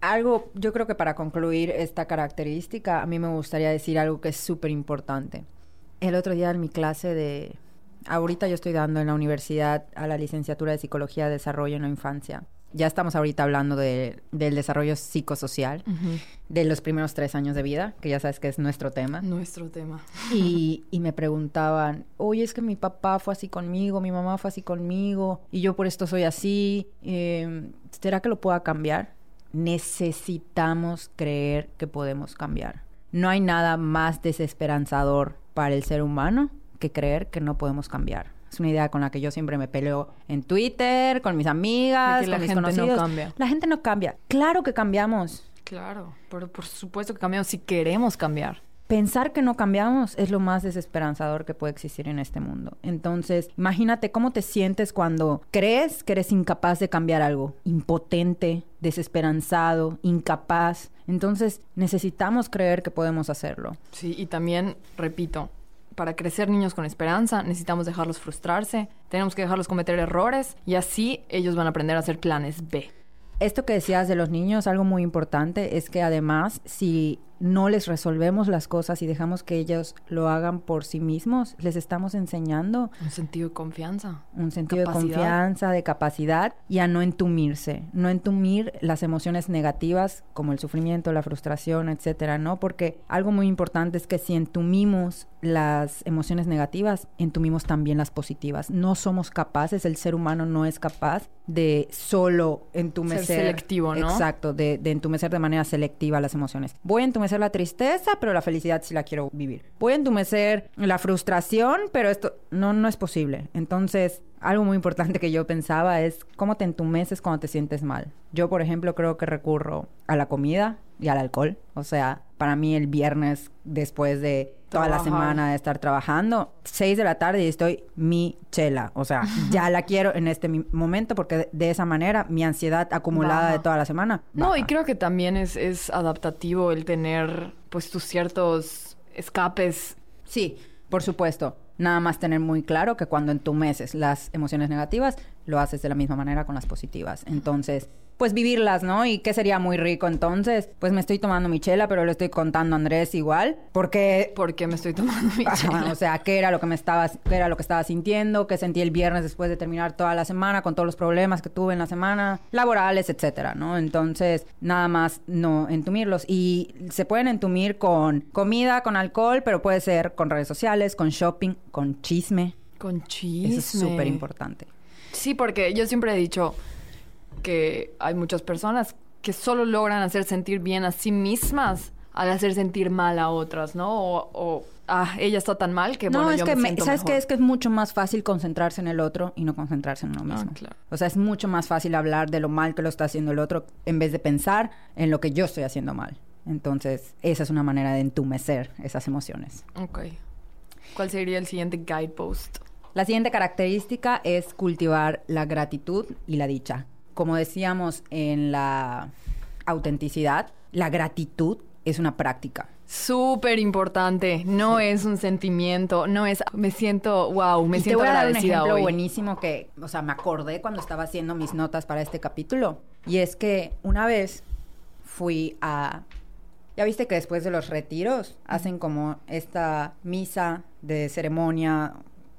Speaker 1: Algo, yo creo que para concluir esta característica, a mí me gustaría decir algo que es súper importante. El otro día en mi clase de... Ahorita yo estoy dando en la universidad a la licenciatura de Psicología de Desarrollo en la Infancia. Ya estamos ahorita hablando de- del desarrollo psicosocial, de los primeros tres años de vida, que ya sabes que es nuestro tema.
Speaker 3: Nuestro tema.
Speaker 1: Y, y me preguntaban, oye, es que mi papá fue así conmigo, mi mamá fue así conmigo, y yo por esto soy así. eh, ¿Será que lo pueda cambiar? Necesitamos creer que podemos cambiar. no hay nada más desesperanzador para el ser humano que creer que no podemos cambiar. Es una idea con la que yo siempre me peleo en Twitter, con mis amigas,
Speaker 3: que la
Speaker 1: con mis
Speaker 3: gente no
Speaker 1: conocidos.
Speaker 3: cambia.
Speaker 1: La gente no cambia. Claro que cambiamos.
Speaker 3: Claro, pero por supuesto que cambiamos si queremos cambiar.
Speaker 1: Pensar que no cambiamos es lo más desesperanzador que puede existir en este mundo. Entonces, imagínate cómo te sientes cuando crees que eres incapaz de cambiar algo. Impotente, desesperanzado, incapaz. Entonces, necesitamos creer que podemos hacerlo.
Speaker 3: Sí, y también, repito, para crecer niños con esperanza necesitamos dejarlos frustrarse, tenemos que dejarlos cometer errores y así ellos van a aprender a hacer planes B.
Speaker 1: Esto que decías de los niños, algo muy importante es que además, si no les resolvemos las cosas y dejamos que ellos lo hagan por sí mismos, les estamos enseñando
Speaker 3: Un sentido de confianza.
Speaker 1: un sentido
Speaker 3: Capacidad.
Speaker 1: de confianza, de capacidad y a no entumirse, no entumir las emociones negativas como el sufrimiento, la frustración, etcétera, ¿no? Porque algo muy importante es que si entumimos las emociones negativas, entumimos también las positivas. No somos capaces, el ser humano no es capaz de solo entumecer.
Speaker 3: Ser selectivo, ¿no?
Speaker 1: Exacto, de, de entumecer de manera selectiva las emociones. Voy a entumecer la tristeza, pero la felicidad sí la quiero vivir. Voy a la frustración, pero esto no, no es posible. Entonces, algo muy importante que yo pensaba es cómo te entumeces cuando te sientes mal. Yo, por ejemplo, creo que recurro a la comida y al alcohol. O sea, para mí el viernes, después de toda la semana de estar trabajando, 6 de la tarde y estoy mi chela. O sea, ya la quiero en este momento porque de, esa manera mi ansiedad acumulada
Speaker 3: Baja.
Speaker 1: de toda la semana.
Speaker 3: No, y creo que también es, es adaptativo el tener pues tus ciertos escapes.
Speaker 1: Sí, por supuesto. Nada más tener muy claro que cuando entumeces las emociones negativas, lo haces de la misma manera con las positivas. Entonces, pues vivirlas, ¿no? ¿Y qué sería muy rico entonces? Pues me estoy tomando mi chela, pero le estoy contando a Andrés igual, porque
Speaker 3: porque me estoy tomando mi chela?
Speaker 1: o sea, qué era lo que me estaba, qué era lo que estaba sintiendo, qué sentí el viernes después de terminar toda la semana con todos los problemas que tuve en la semana, laborales, etcétera, ¿no? Entonces, nada más no entumirlos y se pueden entumir con comida, con alcohol, pero puede ser con redes sociales, con shopping, con chisme.
Speaker 3: Con chisme.
Speaker 1: Eso es súper importante.
Speaker 3: Sí, porque yo siempre he dicho que hay muchas personas que solo logran hacer sentir bien a sí mismas al hacer sentir mal a otras, ¿no? O, o, ah, ella está tan mal que
Speaker 1: no,
Speaker 3: bueno,
Speaker 1: es
Speaker 3: yo
Speaker 1: que
Speaker 3: me
Speaker 1: me-
Speaker 3: siento
Speaker 1: sabes qué es que es mucho más fácil concentrarse en el otro y no concentrarse en uno
Speaker 3: Ah,
Speaker 1: mismo.
Speaker 3: claro.
Speaker 1: O sea, es mucho más fácil hablar de lo mal que lo está haciendo el otro en vez de pensar en lo que yo estoy haciendo mal. Entonces, esa es una manera de entumecer esas emociones.
Speaker 3: Ok. ¿Cuál sería el siguiente guidepost?
Speaker 1: La siguiente característica es cultivar la gratitud y la dicha. Como decíamos en la autenticidad, la gratitud es una práctica.
Speaker 3: Súper importante. No es un sentimiento, no es me siento, wow, me
Speaker 1: y te
Speaker 3: siento
Speaker 1: voy a dar un ejemplo
Speaker 3: hoy.
Speaker 1: buenísimo que, o sea, me acordé cuando estaba haciendo mis notas para este capítulo. Y es que una vez fui a... Ya viste que después de los retiros hacen como esta misa de ceremonia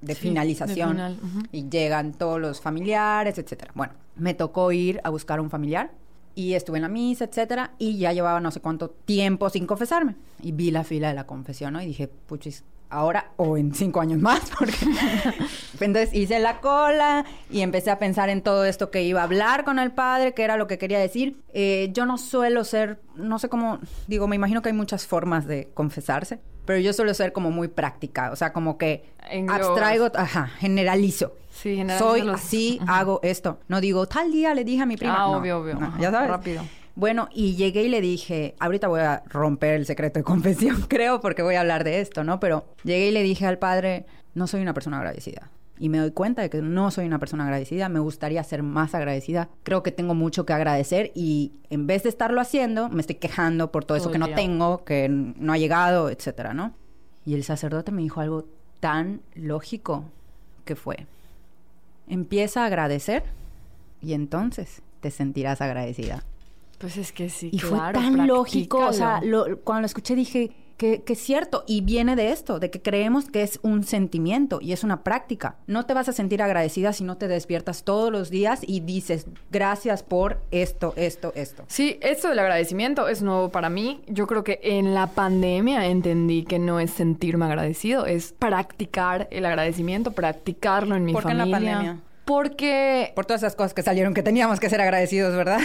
Speaker 1: de
Speaker 3: Sí,
Speaker 1: finalización
Speaker 3: de final, ujú.
Speaker 1: y llegan todos los familiares, etcétera. Bueno, me tocó ir a buscar un familiar y estuve en la misa, etcétera, y ya llevaba no sé cuánto tiempo sin confesarme. Y vi la fila de la confesión, ¿no? Y dije, puchis, ahora o en cinco años más, porque... Entonces hice la cola y empecé a pensar en todo esto que iba a hablar con el padre, que era lo que quería decir. Eh, yo no suelo ser, no sé cómo, digo, me imagino que hay muchas formas de confesarse, pero yo suelo ser como muy práctica, o sea, como que abstraigo, ajá, generalizo.
Speaker 3: Sí, generalizo
Speaker 1: Soy
Speaker 3: los-
Speaker 1: así,
Speaker 3: Ajá.
Speaker 1: hago esto. No digo, tal día le dije a mi prima.
Speaker 3: Ah,
Speaker 1: No,
Speaker 3: obvio, obvio.
Speaker 1: no,
Speaker 3: Ajá,
Speaker 1: ya sabes.
Speaker 3: rápido.
Speaker 1: Bueno, y llegué y le dije, ahorita voy a romper el secreto de confesión, creo, porque voy a hablar de esto, ¿no? Pero llegué y le dije al padre, no soy una persona agradecida. Y me doy cuenta de que no soy una persona agradecida, me gustaría ser más agradecida. Creo que tengo mucho que agradecer y en vez de estarlo haciendo, me estoy quejando por todo, eso que no tengo, que no ha llegado, etcétera, ¿no? Y el sacerdote me dijo algo tan lógico que fue, empieza a agradecer y entonces te sentirás agradecida.
Speaker 3: Pues es que sí,
Speaker 1: Y fue tan lógico, o sea, lo- cuando lo escuché dije que, que es cierto, y viene de esto, de que creemos que es un sentimiento y es una práctica. No te vas a sentir agradecida si no te despiertas todos los días y dices, gracias por esto, esto, esto.
Speaker 3: Sí, esto del agradecimiento es nuevo para mí. Yo creo que en la pandemia entendí que no es sentirme agradecido, es practicar el agradecimiento, practicarlo en mi
Speaker 1: ¿Por qué en la
Speaker 3: familia.
Speaker 1: pandemia?
Speaker 3: Porque
Speaker 1: Por todas esas cosas que salieron que teníamos que ser agradecidos, ¿verdad?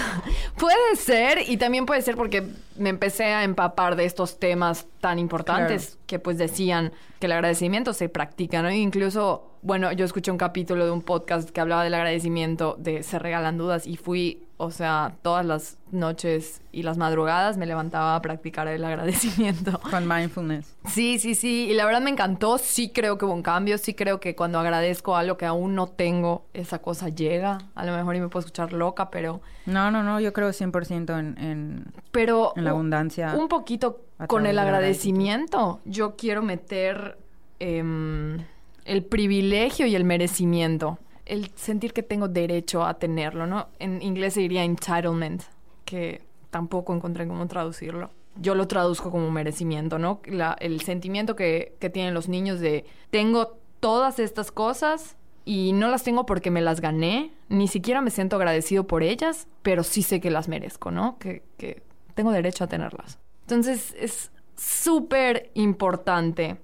Speaker 3: Puede ser, y también puede ser porque me empecé a empapar de estos temas tan importantes que pues decían que el agradecimiento se practica, ¿no? E incluso, bueno, yo escuché un capítulo de un podcast que hablaba del agradecimiento, de se regalan dudas, y fui, o sea, todas las noches y las madrugadas me levantaba a practicar el agradecimiento.
Speaker 1: Con mindfulness.
Speaker 3: Sí, sí, sí. Y la verdad me encantó. Sí creo que hubo un cambio. Sí creo que cuando agradezco algo que aún no tengo, esa cosa llega. A lo mejor y me puedo escuchar loca, pero...
Speaker 1: No, no, no. Yo creo 100% en, en,
Speaker 3: Pero...
Speaker 1: en la
Speaker 3: un-
Speaker 1: abundancia.
Speaker 3: Un poquito con el agradecimiento. Yo quiero meter em, el privilegio y el merecimiento. El sentir que tengo derecho a tenerlo, ¿no? En inglés se diría entitlement, que tampoco encontré cómo traducirlo. Yo lo traduzco como merecimiento, ¿no? El sentimiento que, que tienen los niños de tengo todas estas cosas y no las tengo porque me las gané, ni siquiera me siento agradecido por ellas, pero sí sé que las merezco, ¿no? Que, que tengo derecho a tenerlas. Entonces es súper importante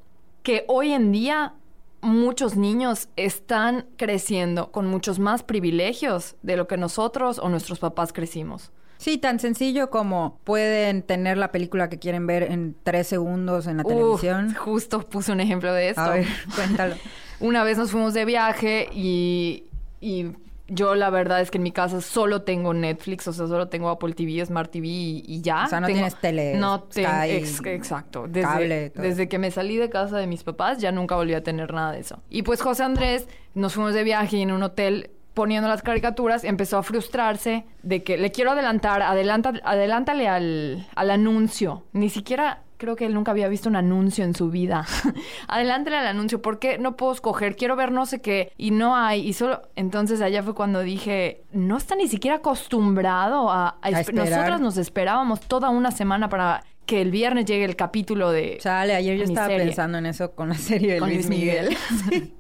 Speaker 3: que hoy en día muchos niños están creciendo con muchos más privilegios de lo que nosotros o nuestros papás crecimos.
Speaker 1: Sí, tan sencillo como pueden tener la película que quieren ver en tres segundos en la televisión.
Speaker 3: justo puse un ejemplo de esto.
Speaker 1: A ver, cuéntalo.
Speaker 3: Una vez nos fuimos de viaje y, y yo la verdad es que en mi casa solo tengo Netflix, o sea, solo tengo Apple TV, Smart TV y, y ya.
Speaker 1: O sea, no
Speaker 3: Tengo-
Speaker 1: tienes tele,
Speaker 3: No tengo, ex- exacto. Desde,
Speaker 1: cable, todo.
Speaker 3: desde que me salí de casa de mis papás ya nunca volví a tener nada de eso. Y pues José Andrés nos fuimos de viaje y en un hotel poniendo las caricaturas empezó a frustrarse de que le quiero adelantar, adelanta, adelántale al, al anuncio. Ni siquiera creo que él nunca había visto un anuncio en su vida. adelántale al anuncio, ¿por qué no puedo escoger? Quiero ver no sé qué y no hay. Y solo entonces allá fue cuando dije, no está ni siquiera acostumbrado a, a
Speaker 1: A
Speaker 3: esp-
Speaker 1: esperar.
Speaker 3: Nosotros nos esperábamos toda una semana para que el viernes llegue el capítulo de...
Speaker 1: Chale, ayer yo estaba
Speaker 3: serie.
Speaker 1: pensando en eso con la serie de
Speaker 3: Con
Speaker 1: Luis
Speaker 3: Luis
Speaker 1: Miguel.
Speaker 3: Miguel.
Speaker 1: Sí.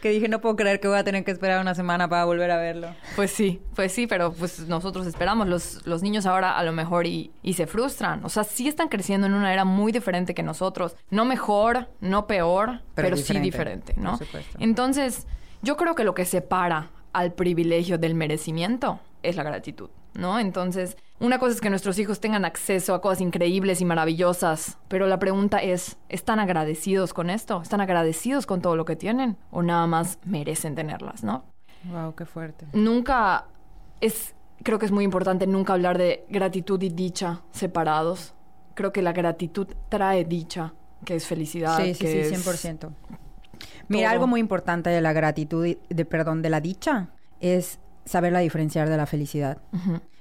Speaker 1: que dije, no puedo creer que voy a tener que esperar una semana para volver a verlo.
Speaker 3: Pues sí, pues sí, pero pues nosotros esperamos. Los, los niños ahora a lo mejor y, y se frustran. O sea, sí están creciendo en una era muy diferente que nosotros. No mejor, no peor, pero,
Speaker 1: Pero
Speaker 3: sí
Speaker 1: diferente,
Speaker 3: diferente, ¿no?
Speaker 1: por supuesto.
Speaker 3: Entonces, yo creo que lo que separa al privilegio del merecimiento es la gratitud, ¿no? Entonces, una cosa es que nuestros hijos tengan acceso a cosas increíbles y maravillosas, pero la pregunta es, ¿están agradecidos con esto? ¿Están agradecidos con todo lo que tienen? ¿O nada más merecen tenerlas, ¿no?
Speaker 1: Wow, qué fuerte.
Speaker 3: nunca es creo que es muy importante nunca hablar de gratitud y dicha separados. Creo que la gratitud trae dicha, que es felicidad,
Speaker 1: Sí, sí,
Speaker 3: que
Speaker 1: sí,
Speaker 3: es
Speaker 1: 100%. Mira,
Speaker 3: todo.
Speaker 1: algo muy importante de la gratitud, y- de perdón, de la dicha, es saberla diferenciar de la felicidad.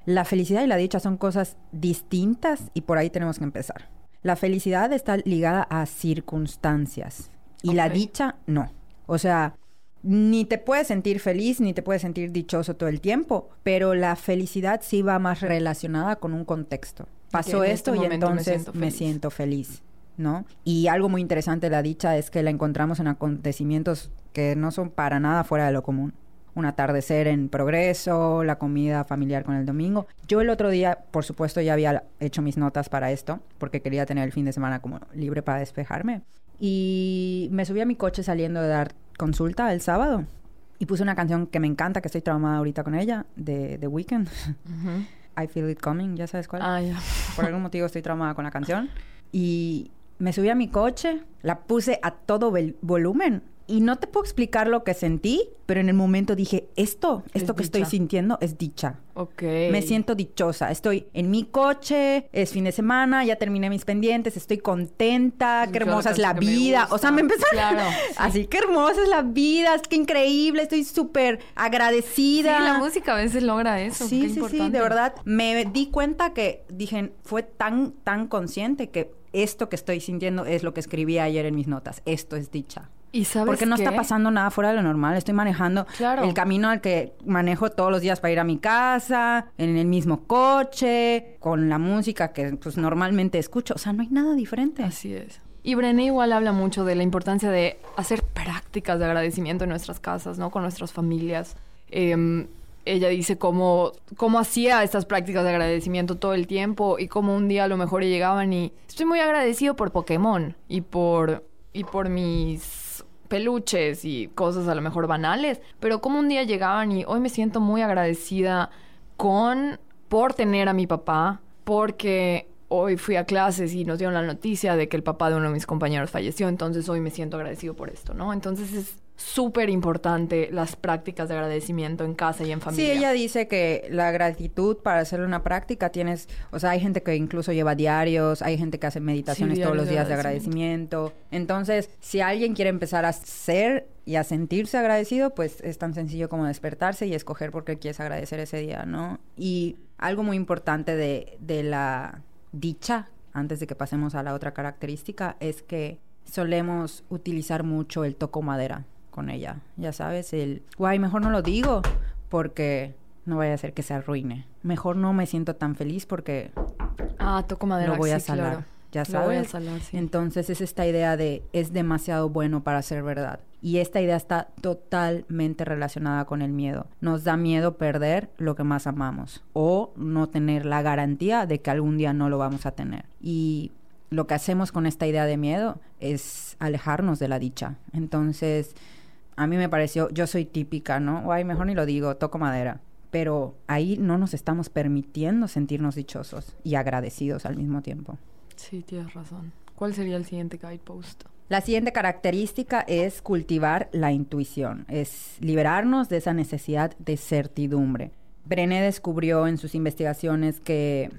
Speaker 1: La felicidad y la dicha son cosas distintas y por ahí tenemos que empezar. La felicidad está ligada a circunstancias y la dicha no. O sea, ni te puedes sentir feliz ni te puedes sentir dichoso todo el tiempo, pero la felicidad sí va más relacionada con un contexto. Pasó
Speaker 3: en
Speaker 1: esto
Speaker 3: este
Speaker 1: y
Speaker 3: momento me
Speaker 1: entonces
Speaker 3: siento
Speaker 1: me siento feliz, ¿no? Y algo muy interesante de la dicha es que la encontramos en acontecimientos que no son para nada fuera de lo común un atardecer en progreso, la comida familiar con el domingo. Yo el otro día, por supuesto, ya había hecho mis notas para esto, porque quería tener el fin de semana como libre para despejarme. Y me subí a mi coche saliendo de dar consulta el sábado. Y puse una canción que me encanta, que estoy traumada ahorita con ella, de The Weeknd. I Feel It Coming, ¿ya sabes cuál?
Speaker 3: Ah, ya.
Speaker 1: Por algún motivo estoy traumada con la canción. Y me subí a mi coche, la puse a todo volumen. Y no te puedo explicar lo que sentí, pero en el momento dije, esto, esto
Speaker 3: Es
Speaker 1: que estoy
Speaker 3: dicha.
Speaker 1: sintiendo es dicha.
Speaker 3: Ok.
Speaker 1: Me siento dichosa. Estoy en mi coche, es fin de semana, ya terminé mis pendientes, estoy contenta, qué hermosa es la
Speaker 3: que
Speaker 1: vida. O sea, me empezaron
Speaker 3: Claro, sí.
Speaker 1: así, qué hermosa es la vida, es que increíble, estoy súper
Speaker 3: Sí,
Speaker 1: agradecida.
Speaker 3: la música a veces logra eso.
Speaker 1: Sí,
Speaker 3: qué
Speaker 1: sí, sí, de verdad. Me di cuenta que, dije, fue tan, tan consciente que esto que estoy sintiendo es lo que escribí ayer en mis notas. Esto es dicha.
Speaker 3: ¿Y sabes
Speaker 1: Porque no está pasando nada fuera de lo normal. Estoy manejando
Speaker 3: Claro.
Speaker 1: el camino al que manejo todos los días para ir a mi casa, en el mismo coche, con la música que pues normalmente escucho. O sea, no hay nada diferente.
Speaker 3: Así es. Y Brené igual habla mucho de la importancia de hacer prácticas de agradecimiento en nuestras casas, ¿no? Con nuestras familias. Em, ella dice cómo, cómo hacía estas prácticas de agradecimiento todo el tiempo y cómo un día a lo mejor llegaban y estoy muy agradecido por Pokémon y por, y por mis peluches y cosas a lo mejor banales, pero como un día llegaban y hoy me siento muy agradecida con por tener a mi papá, porque hoy fui a clases y nos dieron la noticia de que el papá de uno de mis compañeros falleció, entonces hoy me siento agradecido por esto, ¿no? Entonces es súper importante las prácticas de agradecimiento en casa y en familia.
Speaker 1: Sí, ella dice que la gratitud para hacer una práctica tienes, o sea, hay gente que incluso lleva diarios, hay gente que hace meditaciones
Speaker 3: Sí,
Speaker 1: todos los días
Speaker 3: de
Speaker 1: de agradecimiento. Entonces, si alguien quiere empezar a ser y a sentirse agradecido, pues es tan sencillo como despertarse y escoger por qué quieres agradecer ese día, ¿no? Y algo muy importante de, de la dicha, antes de que pasemos a la otra característica, es que solemos utilizar mucho el toco madera con ella. Ya sabes, el, guay, mejor no lo digo porque no vaya a ser que se arruine. Mejor no me siento tan feliz porque
Speaker 3: Ah, toco madera.
Speaker 1: lo voy a salar.
Speaker 3: claro.
Speaker 1: Ya
Speaker 3: Lo voy a
Speaker 1: sabes.
Speaker 3: salar, sí.
Speaker 1: Entonces es esta idea de es demasiado bueno para ser verdad. Y esta idea está totalmente relacionada con el miedo. Nos da miedo perder lo que más amamos o no tener la garantía de que algún día no lo vamos a tener. Y lo que hacemos con esta idea de miedo es alejarnos de la dicha. Entonces, a mí me pareció, yo soy típica, ¿no? Guay, mejor ni lo digo, toco madera. Pero ahí no nos estamos permitiendo sentirnos dichosos y agradecidos al mismo tiempo.
Speaker 3: Sí, tienes razón. ¿Cuál sería el siguiente guidepost?
Speaker 1: La siguiente característica es cultivar la intuición, es liberarnos de esa necesidad de certidumbre. Brené descubrió en sus investigaciones que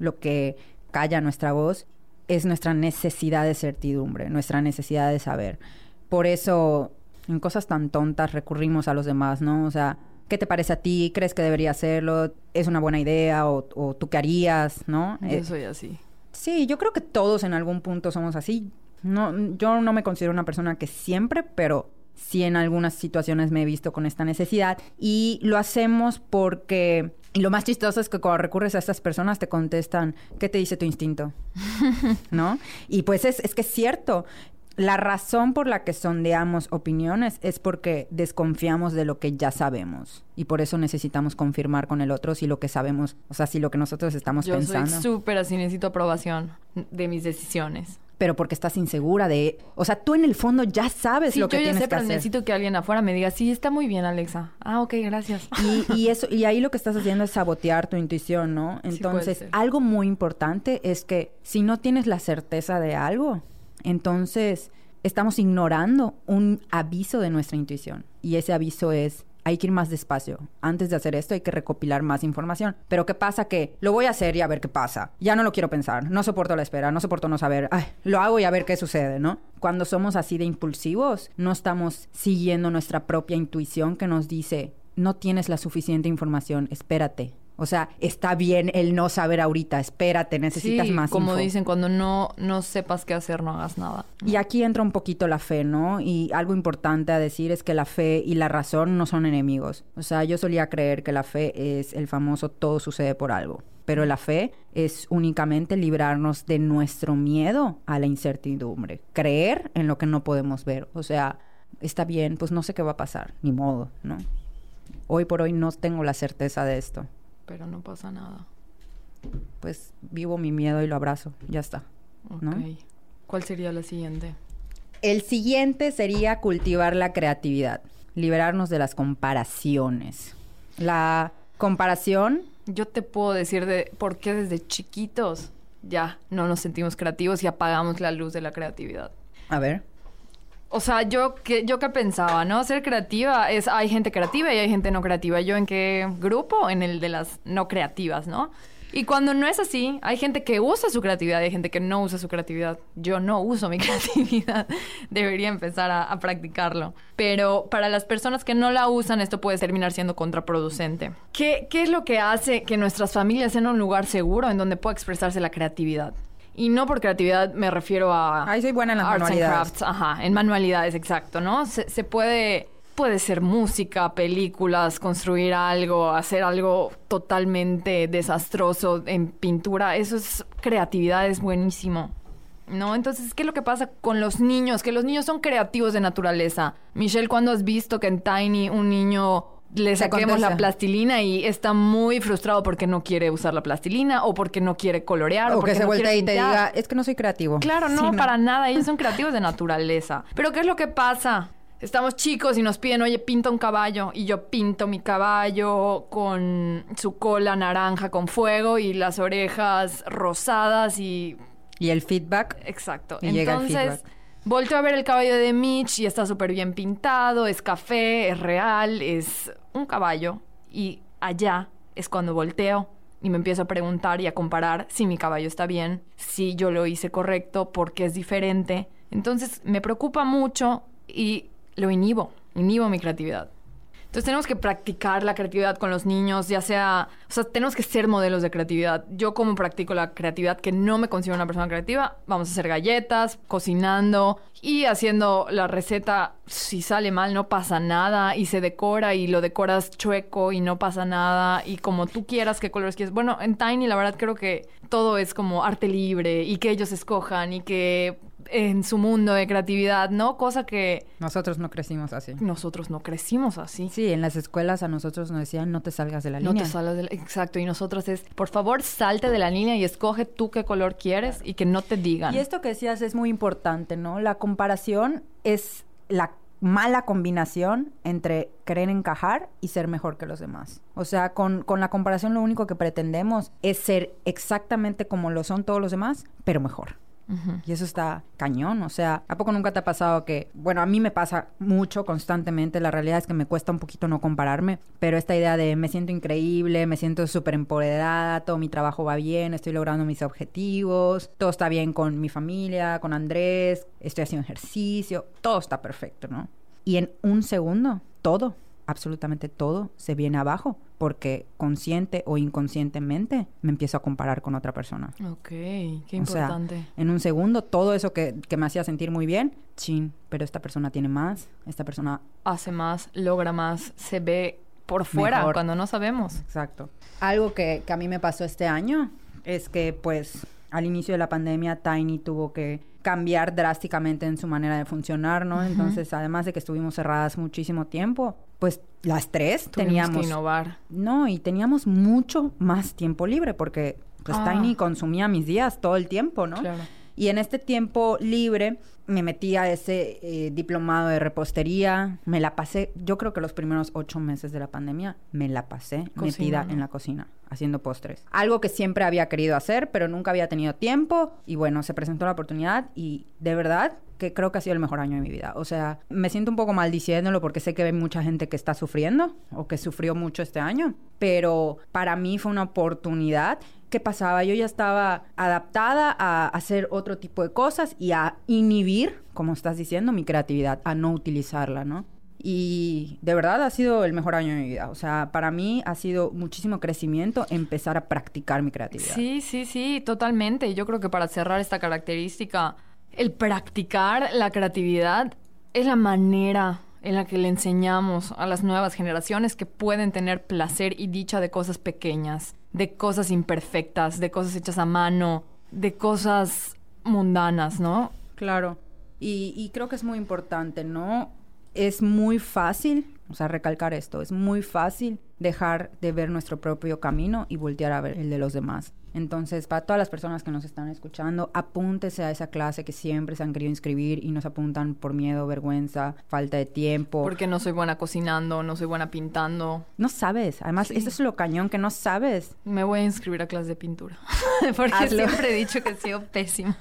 Speaker 1: lo que calla nuestra voz es nuestra necesidad de certidumbre, nuestra necesidad de saber. Por eso, en cosas tan tontas recurrimos a los demás, ¿no? O sea, ¿qué te parece a ti? ¿Crees que debería hacerlo? ¿Es una buena idea? ¿O, o tú qué harías? ¿No?
Speaker 3: Yo
Speaker 1: Eh,
Speaker 3: soy así.
Speaker 1: Sí, yo creo que todos en algún punto somos así. No, yo no me considero una persona que siempre, pero sí en algunas situaciones me he visto con esta necesidad. Y lo hacemos porque... Y lo más chistoso es que cuando recurres a estas personas te contestan, ¿qué te dice tu instinto? ¿No? Y pues es, es que es cierto. La razón por la que sondeamos opiniones es porque desconfiamos de lo que ya sabemos. Y por eso necesitamos confirmar con el otro si lo que sabemos, o sea, si lo que nosotros estamos
Speaker 3: Yo
Speaker 1: pensando.
Speaker 3: soy súper así, necesito aprobación de mis decisiones.
Speaker 1: pero porque estás insegura de... O sea, tú en el fondo ya sabes
Speaker 3: Sí,
Speaker 1: lo que
Speaker 3: yo ya
Speaker 1: tienes
Speaker 3: sé,
Speaker 1: que
Speaker 3: pero
Speaker 1: hacer.
Speaker 3: necesito que alguien afuera me diga, sí, está muy bien, Alexa. Ah, ok, gracias.
Speaker 1: Y, y eso, y ahí lo que estás haciendo es sabotear tu intuición, ¿no? Entonces, algo muy importante es que si no tienes la certeza de algo, entonces estamos ignorando un aviso de nuestra intuición. Y ese aviso es, hay que ir más despacio. Antes de hacer esto hay que recopilar más información. Pero ¿qué pasa? Que lo voy a hacer y a ver qué pasa. Ya no lo quiero pensar. No soporto la espera. No soporto no saber. Lo hago y a ver qué sucede, ¿no? Cuando somos así de impulsivos, no estamos siguiendo nuestra propia intuición que nos dice, no tienes la suficiente información, espérate. O sea, está bien el no saber ahorita, espérate, necesitas
Speaker 3: sí,
Speaker 1: más
Speaker 3: como
Speaker 1: info.
Speaker 3: dicen, cuando no, no sepas qué hacer, no hagas nada.
Speaker 1: Y aquí entra un poquito la fe, ¿no? Y algo importante a decir es que la fe y la razón no son enemigos. O sea, yo solía creer que la fe es el famoso todo sucede por algo. Pero la fe es únicamente librarnos de nuestro miedo a la incertidumbre. Creer en lo que no podemos ver. O sea, está bien, pues no sé qué va a pasar. Ni modo, ¿no? Hoy por hoy no tengo la certeza de esto.
Speaker 3: Pero no pasa nada.
Speaker 1: Pues vivo mi miedo y lo abrazo. Ya está.
Speaker 3: Ok.
Speaker 1: ¿No?
Speaker 3: ¿Cuál sería la siguiente?
Speaker 1: El siguiente sería cultivar la creatividad, liberarnos de las comparaciones. La comparación,
Speaker 3: Yo te puedo decir de por qué desde chiquitos ya no nos sentimos creativos y apagamos la luz de la creatividad.
Speaker 1: a ver,
Speaker 3: O sea, yo que yo que pensaba, ¿no? Ser creativa es hay gente creativa y hay gente no creativa. ¿Yo en qué grupo? En el de las no creativas, ¿no? Y cuando no es así, hay gente que usa su creatividad y hay gente que no usa su creatividad. Yo no uso mi creatividad. Debería empezar a, a practicarlo. Pero para las personas que no la usan, esto puede terminar siendo contraproducente. ¿Qué, ¿Qué es lo que hace que nuestras familias sean un lugar seguro en donde pueda expresarse la creatividad? Y no por creatividad me refiero a...
Speaker 1: Ahí soy buena en las
Speaker 3: arts and
Speaker 1: manualidades.
Speaker 3: crafts, ajá, en manualidades, exacto, ¿no? Se, se puede, puede ser música, películas, construir algo, hacer algo totalmente desastroso en pintura. Eso es creatividad, es buenísimo. ¿No? Entonces, ¿qué es lo que pasa con los niños? Que los niños son creativos de naturaleza. Michelle, ¿cuándo has visto que en Tiny un niño le saquemos la plastilina y está muy frustrado porque no quiere usar la plastilina o porque no quiere colorear o,
Speaker 1: o
Speaker 3: porque
Speaker 1: que se
Speaker 3: no
Speaker 1: voltee y te diga, es que no soy creativo.
Speaker 3: Claro, no,
Speaker 1: Sí,
Speaker 3: para nada. Ellos son creativos de naturaleza. Pero ¿qué es lo que pasa? estamos chicos y nos piden, oye, pinta un caballo. Y yo pinto mi caballo con su cola naranja con fuego y las orejas rosadas y...
Speaker 1: Y el feedback.
Speaker 3: Exacto.
Speaker 1: Y llega el
Speaker 3: Entonces,
Speaker 1: feedback.
Speaker 3: Volteo a ver el caballo de Mitch y está súper bien pintado, es café, es real, es un caballo. Y allá es cuando volteo y me empiezo a preguntar y a comparar si mi caballo está bien, si yo lo hice correcto, por qué es diferente. Entonces me preocupa mucho y lo inhibo, inhibo mi creatividad. Entonces tenemos que practicar la creatividad con los niños, ya sea, o sea, tenemos que ser modelos de creatividad. Yo como practico la creatividad, que no me considero una persona creativa, vamos a hacer galletas, cocinando y haciendo la receta, si sale mal no pasa nada y se decora y lo decoras chueco y no pasa nada y como tú quieras, qué colores quieres. Bueno, en Tiny la verdad creo que todo es como arte libre y que ellos escojan y que en su mundo de creatividad, ¿no? Cosa que
Speaker 1: Nosotros no crecimos así.
Speaker 3: nosotros no crecimos así.
Speaker 1: Sí, en las escuelas a nosotros nos decían no te salgas de la
Speaker 3: No
Speaker 1: línea.
Speaker 3: te salas de la... Exacto, y nosotros es, por favor, salte de la línea y escoge tú qué color quieres y que no te digan.
Speaker 1: Y esto que decías es muy importante, ¿no? La comparación es la mala combinación entre querer encajar y ser mejor que los demás. O sea, con, con la comparación lo único que pretendemos es ser exactamente como lo son todos los demás, pero mejor.
Speaker 3: Ujú.
Speaker 1: Y eso está cañón. O sea, ¿a poco nunca te ha pasado que, bueno, a mí me pasa mucho constantemente, la realidad es que me cuesta un poquito no compararme, pero esta idea de me siento increíble, me siento súper empoderada, todo mi trabajo va bien, estoy logrando mis objetivos, todo está bien con mi familia, con Andrés, estoy haciendo ejercicio, todo está perfecto, ¿no? Y en un segundo, todo, absolutamente todo se viene abajo porque consciente o inconscientemente me empiezo a comparar con otra persona.
Speaker 3: Ok, qué
Speaker 1: O sea,
Speaker 3: importante.
Speaker 1: en un segundo, todo eso que, que me hacía sentir muy bien, chin, pero esta persona tiene más, esta persona,
Speaker 3: Hace más, logra más, se ve por fuera
Speaker 1: Mejor.
Speaker 3: cuando no sabemos.
Speaker 1: exacto. Algo que, que a mí me pasó este año es que, pues, al inicio de la pandemia, Tiny tuvo que cambiar drásticamente en su manera de funcionar, ¿no? Entonces, además de que estuvimos cerradas muchísimo tiempo, pues las tres
Speaker 3: Tuvimos
Speaker 1: teníamos...
Speaker 3: que innovar.
Speaker 1: No, y teníamos mucho más tiempo libre porque, pues,
Speaker 3: Ah.
Speaker 1: Tiny consumía mis días todo el tiempo, ¿no?
Speaker 3: Claro.
Speaker 1: Y en este tiempo libre me metí a ese eh, diplomado de repostería. Me la pasé, yo creo que los primeros ocho meses de la pandemia me la pasé metida en la cocina, haciendo postres. Algo que siempre había querido hacer, pero nunca había tenido tiempo. Y bueno, se presentó la oportunidad y de verdad que creo que ha sido el mejor año de mi vida. O sea, me siento un poco maldiciéndolo porque sé que hay mucha gente que está sufriendo o que sufrió mucho este año. Pero para mí fue una oportunidad ¿qué pasaba? Yo ya estaba adaptada a hacer otro tipo de cosas y a inhibir, como estás diciendo, mi creatividad, a no utilizarla, ¿no? Y de verdad ha sido el mejor año de mi vida. O sea, para mí ha sido muchísimo crecimiento empezar a practicar mi creatividad.
Speaker 3: Sí, sí, sí, totalmente. Yo creo que para cerrar esta característica, el practicar la creatividad es la manera en la que le enseñamos a las nuevas generaciones que pueden tener placer y dicha de cosas pequeñas, de cosas imperfectas, de cosas hechas a mano, de cosas mundanas, ¿no?
Speaker 1: Claro. Y, y creo que es muy importante, ¿no? Es muy fácil, o sea, recalcar esto, es muy fácil dejar de ver nuestro propio camino y voltear a ver el de los demás. Entonces, para todas las personas que nos están escuchando, apúntese a esa clase que siempre se han querido inscribir y nos apuntan por miedo, vergüenza, falta de tiempo.
Speaker 3: Porque no soy buena cocinando, no soy buena pintando.
Speaker 1: No sabes. Además,
Speaker 3: Sí.
Speaker 1: eso es lo cañón que no sabes.
Speaker 3: Me voy a inscribir a clases de pintura. Porque
Speaker 1: Hazlo.
Speaker 3: siempre he dicho que he sido pésima.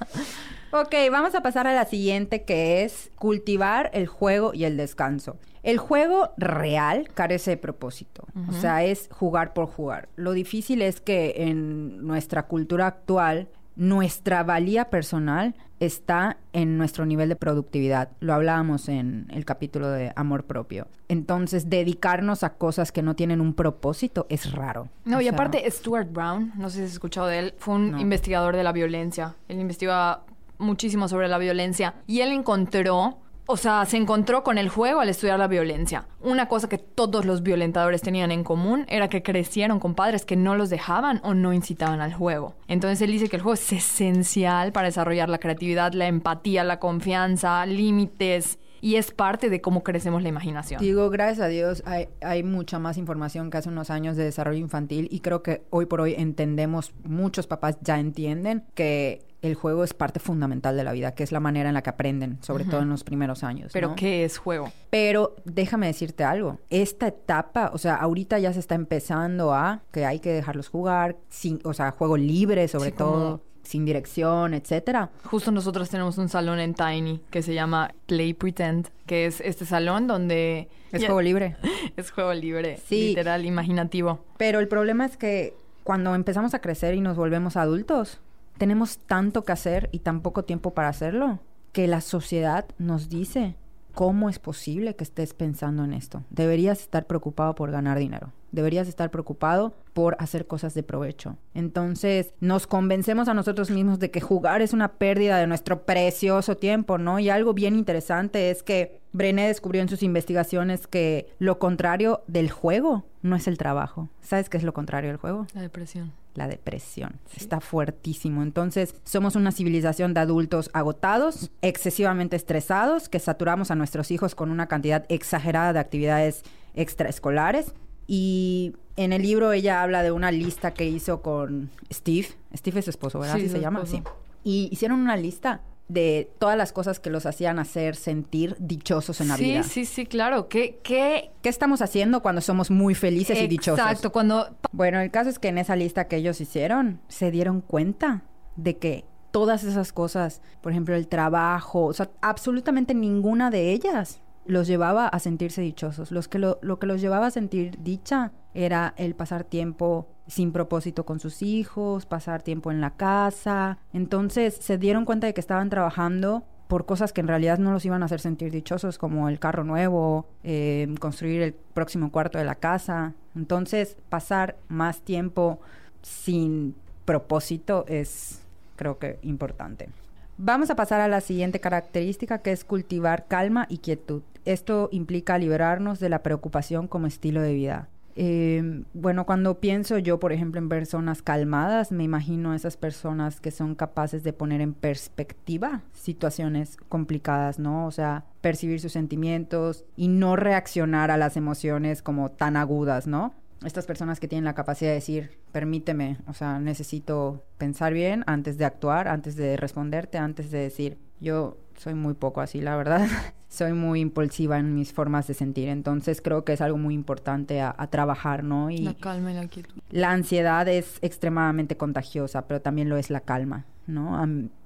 Speaker 1: Ok, vamos a pasar a la siguiente que es cultivar el juego y el descanso. El juego real carece de propósito, o sea, es jugar por jugar. Lo difícil es que en nuestra cultura actual, nuestra valía personal está en nuestro nivel de productividad. Lo hablábamos en el capítulo de amor propio. Entonces, dedicarnos a cosas que no tienen un propósito es raro.
Speaker 3: No,
Speaker 1: O
Speaker 3: y
Speaker 1: sea,
Speaker 3: aparte Stuart Brown, no sé si has escuchado de él, fue un
Speaker 1: No.
Speaker 3: investigador de la violencia. Él investiga muchísimo sobre la violencia y él encontró, o sea, se encontró con el juego al estudiar la violencia. Una cosa que todos los violentadores tenían en común era que crecieron con padres que no los dejaban o no incitaban al juego. Entonces él dice que el juego es esencial para desarrollar la creatividad, la empatía, la confianza, límites y es parte de cómo crecemos la imaginación.
Speaker 1: Digo, gracias a Dios hay, mucha más información que hace unos años de desarrollo infantil y creo que hoy por hoy entendemos, muchos papás ya entienden que el juego es parte fundamental de la vida, que es la manera en la que aprenden, sobre todo en los primeros años.
Speaker 3: Pero
Speaker 1: ¿no?
Speaker 3: ¿qué es juego?
Speaker 1: Pero déjame decirte algo, esta etapa, o sea, ahorita ya se está empezando a que hay que dejarlos jugar, sin, o sea, juego libre sobre
Speaker 3: Sí, como-
Speaker 1: todo, sin dirección, etcétera.
Speaker 3: Justo nosotros tenemos un salón en Tiny que se llama Play Pretend, que es este salón donde...
Speaker 1: Es juego libre.
Speaker 3: Es juego libre,
Speaker 1: Sí.
Speaker 3: literal, imaginativo.
Speaker 1: Pero el problema es que cuando empezamos a crecer y nos volvemos adultos, tenemos tanto que hacer y tan poco tiempo para hacerlo, que la sociedad nos dice, ¿cómo es posible que estés pensando en esto? Deberías estar preocupado por ganar dinero. Deberías estar preocupado por hacer cosas de provecho. Entonces, nos convencemos a nosotros mismos de que jugar es una pérdida de nuestro precioso tiempo, ¿no? Y algo bien interesante es que Brené descubrió en sus investigaciones que lo contrario del juego no es el trabajo. ¿Sabes qué es lo contrario del juego?
Speaker 3: La depresión.
Speaker 1: La depresión. Está fuertísimo. Entonces, somos una civilización de adultos agotados, excesivamente estresados, que saturamos a nuestros hijos con una cantidad exagerada de actividades extraescolares. Y en el libro ella habla de una lista que hizo con Steve. Steve es su esposo, ¿verdad?
Speaker 3: Sí,
Speaker 1: se llama.
Speaker 3: esposo.
Speaker 1: Sí. Y hicieron una lista de todas las cosas que los hacían hacer sentir dichosos en la
Speaker 3: sí,
Speaker 1: vida.
Speaker 3: sí, sí, claro. ¿Qué, qué?
Speaker 1: ¿Qué estamos haciendo cuando somos muy felices y dichosos?
Speaker 3: Exacto, cuando...
Speaker 1: Bueno, el caso es que en esa lista que ellos hicieron, se dieron cuenta de que todas esas cosas, por ejemplo, el trabajo, o sea, absolutamente ninguna de ellas los llevaba a sentirse dichosos. Los que lo, lo que los llevaba a sentir dicha era el pasar tiempo sin propósito con sus hijos, pasar tiempo en la casa. Entonces se dieron cuenta de que estaban trabajando por cosas que en realidad no los iban a hacer sentir dichosos, como el carro nuevo, eh, construir el próximo cuarto de la casa. Entonces, pasar más tiempo sin propósito es, creo que, importante. Vamos a pasar a la siguiente característica, que es cultivar calma y quietud. Esto implica liberarnos de la preocupación como estilo de vida. Eh, bueno, cuando pienso yo, por ejemplo, en personas calmadas, me imagino esas personas que son capaces de poner en perspectiva situaciones complicadas, ¿no? O sea, percibir sus sentimientos y no reaccionar a las emociones como tan agudas, ¿no? Estas personas que tienen la capacidad de decir, permíteme, o sea, necesito pensar bien antes de actuar, antes de responderte, antes de decir, yo soy muy poco así, la verdad. soy muy impulsiva en mis formas de sentir. Entonces creo que es algo muy importante a, a trabajar, ¿no? Y
Speaker 3: La calma y la quietud.
Speaker 1: la ansiedad es extremadamente contagiosa, pero también lo es la calma, ¿no?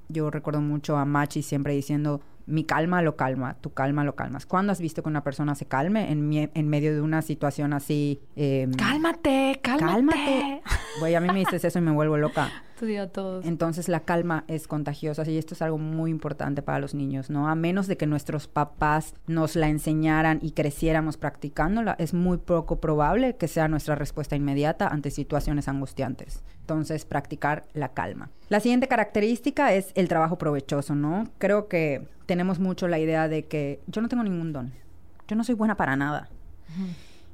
Speaker 1: Yo recuerdo mucho a Machi siempre diciendo, mi calma lo calma, tu calma lo calmas. ¿Cuándo has visto que una persona se calme en, en medio de una situación así? eh,
Speaker 3: Cálmate, cálmate.
Speaker 1: Cálmate. Güey, a mí me dices eso y me vuelvo loca.
Speaker 3: Tu día a todos.
Speaker 1: Entonces la calma es contagiosa y esto es algo muy importante para los niños, ¿no? A menos de que nuestros papás nos la enseñaran y creciéramos practicándola, es muy poco probable que sea nuestra respuesta inmediata ante situaciones angustiantes. Entonces, practicar la calma. La siguiente característica es el trabajo provechoso, ¿no? Creo que tenemos mucho la idea de que yo no tengo ningún don. Yo no soy buena para nada.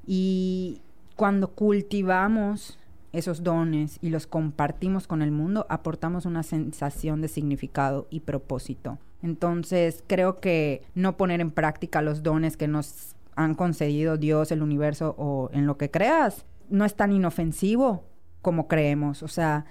Speaker 1: Y cuando cultivamos esos dones y los compartimos con el mundo, aportamos una sensación de significado y propósito. Entonces, creo que no poner en práctica los dones que nos han concedido Dios, el universo o en lo que creas, no es tan inofensivo como creemos. O sea,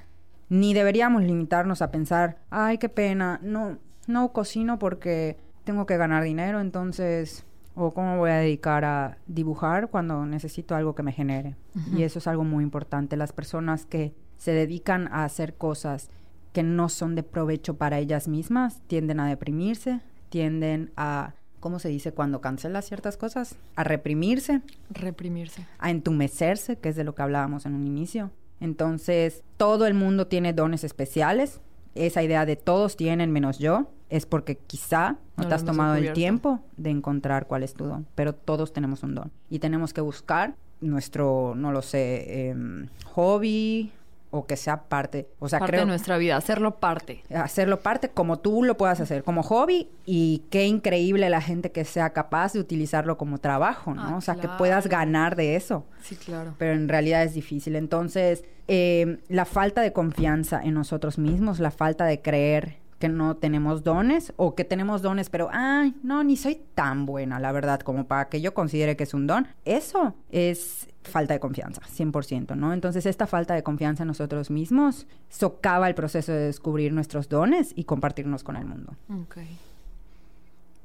Speaker 1: ni deberíamos limitarnos a pensar, ay, qué pena, no, no cocino porque tengo que ganar dinero, entonces, o cómo voy a dedicar a dibujar cuando necesito algo que me genere. Y eso es algo muy importante. Las personas que se dedican a hacer cosas que no son de provecho para ellas mismas tienden a deprimirse, tienden a, ¿cómo se dice cuando cancelas ciertas cosas? A reprimirse,
Speaker 3: Reprimirse.
Speaker 1: a entumecerse, que es de lo que hablábamos en un inicio. Entonces, todo el mundo tiene dones especiales. Esa idea de todos tienen menos yo es porque quizá no,
Speaker 3: No
Speaker 1: te has tomado el tiempo de encontrar cuál es tu don. Pero todos tenemos un don. Y tenemos que buscar nuestro, no lo sé, em, hobby o que sea parte. O sea,
Speaker 3: parte
Speaker 1: creo
Speaker 3: de nuestra vida, hacerlo parte.
Speaker 1: hacerlo parte como tú lo puedas hacer, como hobby y qué increíble la gente que sea capaz de utilizarlo como trabajo, ¿no?
Speaker 3: Ah,
Speaker 1: o sea, que puedas ganar de eso
Speaker 3: Sí, claro.
Speaker 1: pero en realidad es difícil. Entonces, eh, la falta de confianza en nosotros mismos, la falta de creer que no tenemos dones o que tenemos dones, pero, ay, no, ni soy tan buena, la verdad, como para que yo considere que es un don. Eso es falta de confianza, 100%, ¿no? Entonces esta falta de confianza en nosotros mismos socava el proceso de descubrir nuestros dones y compartirnos con el mundo.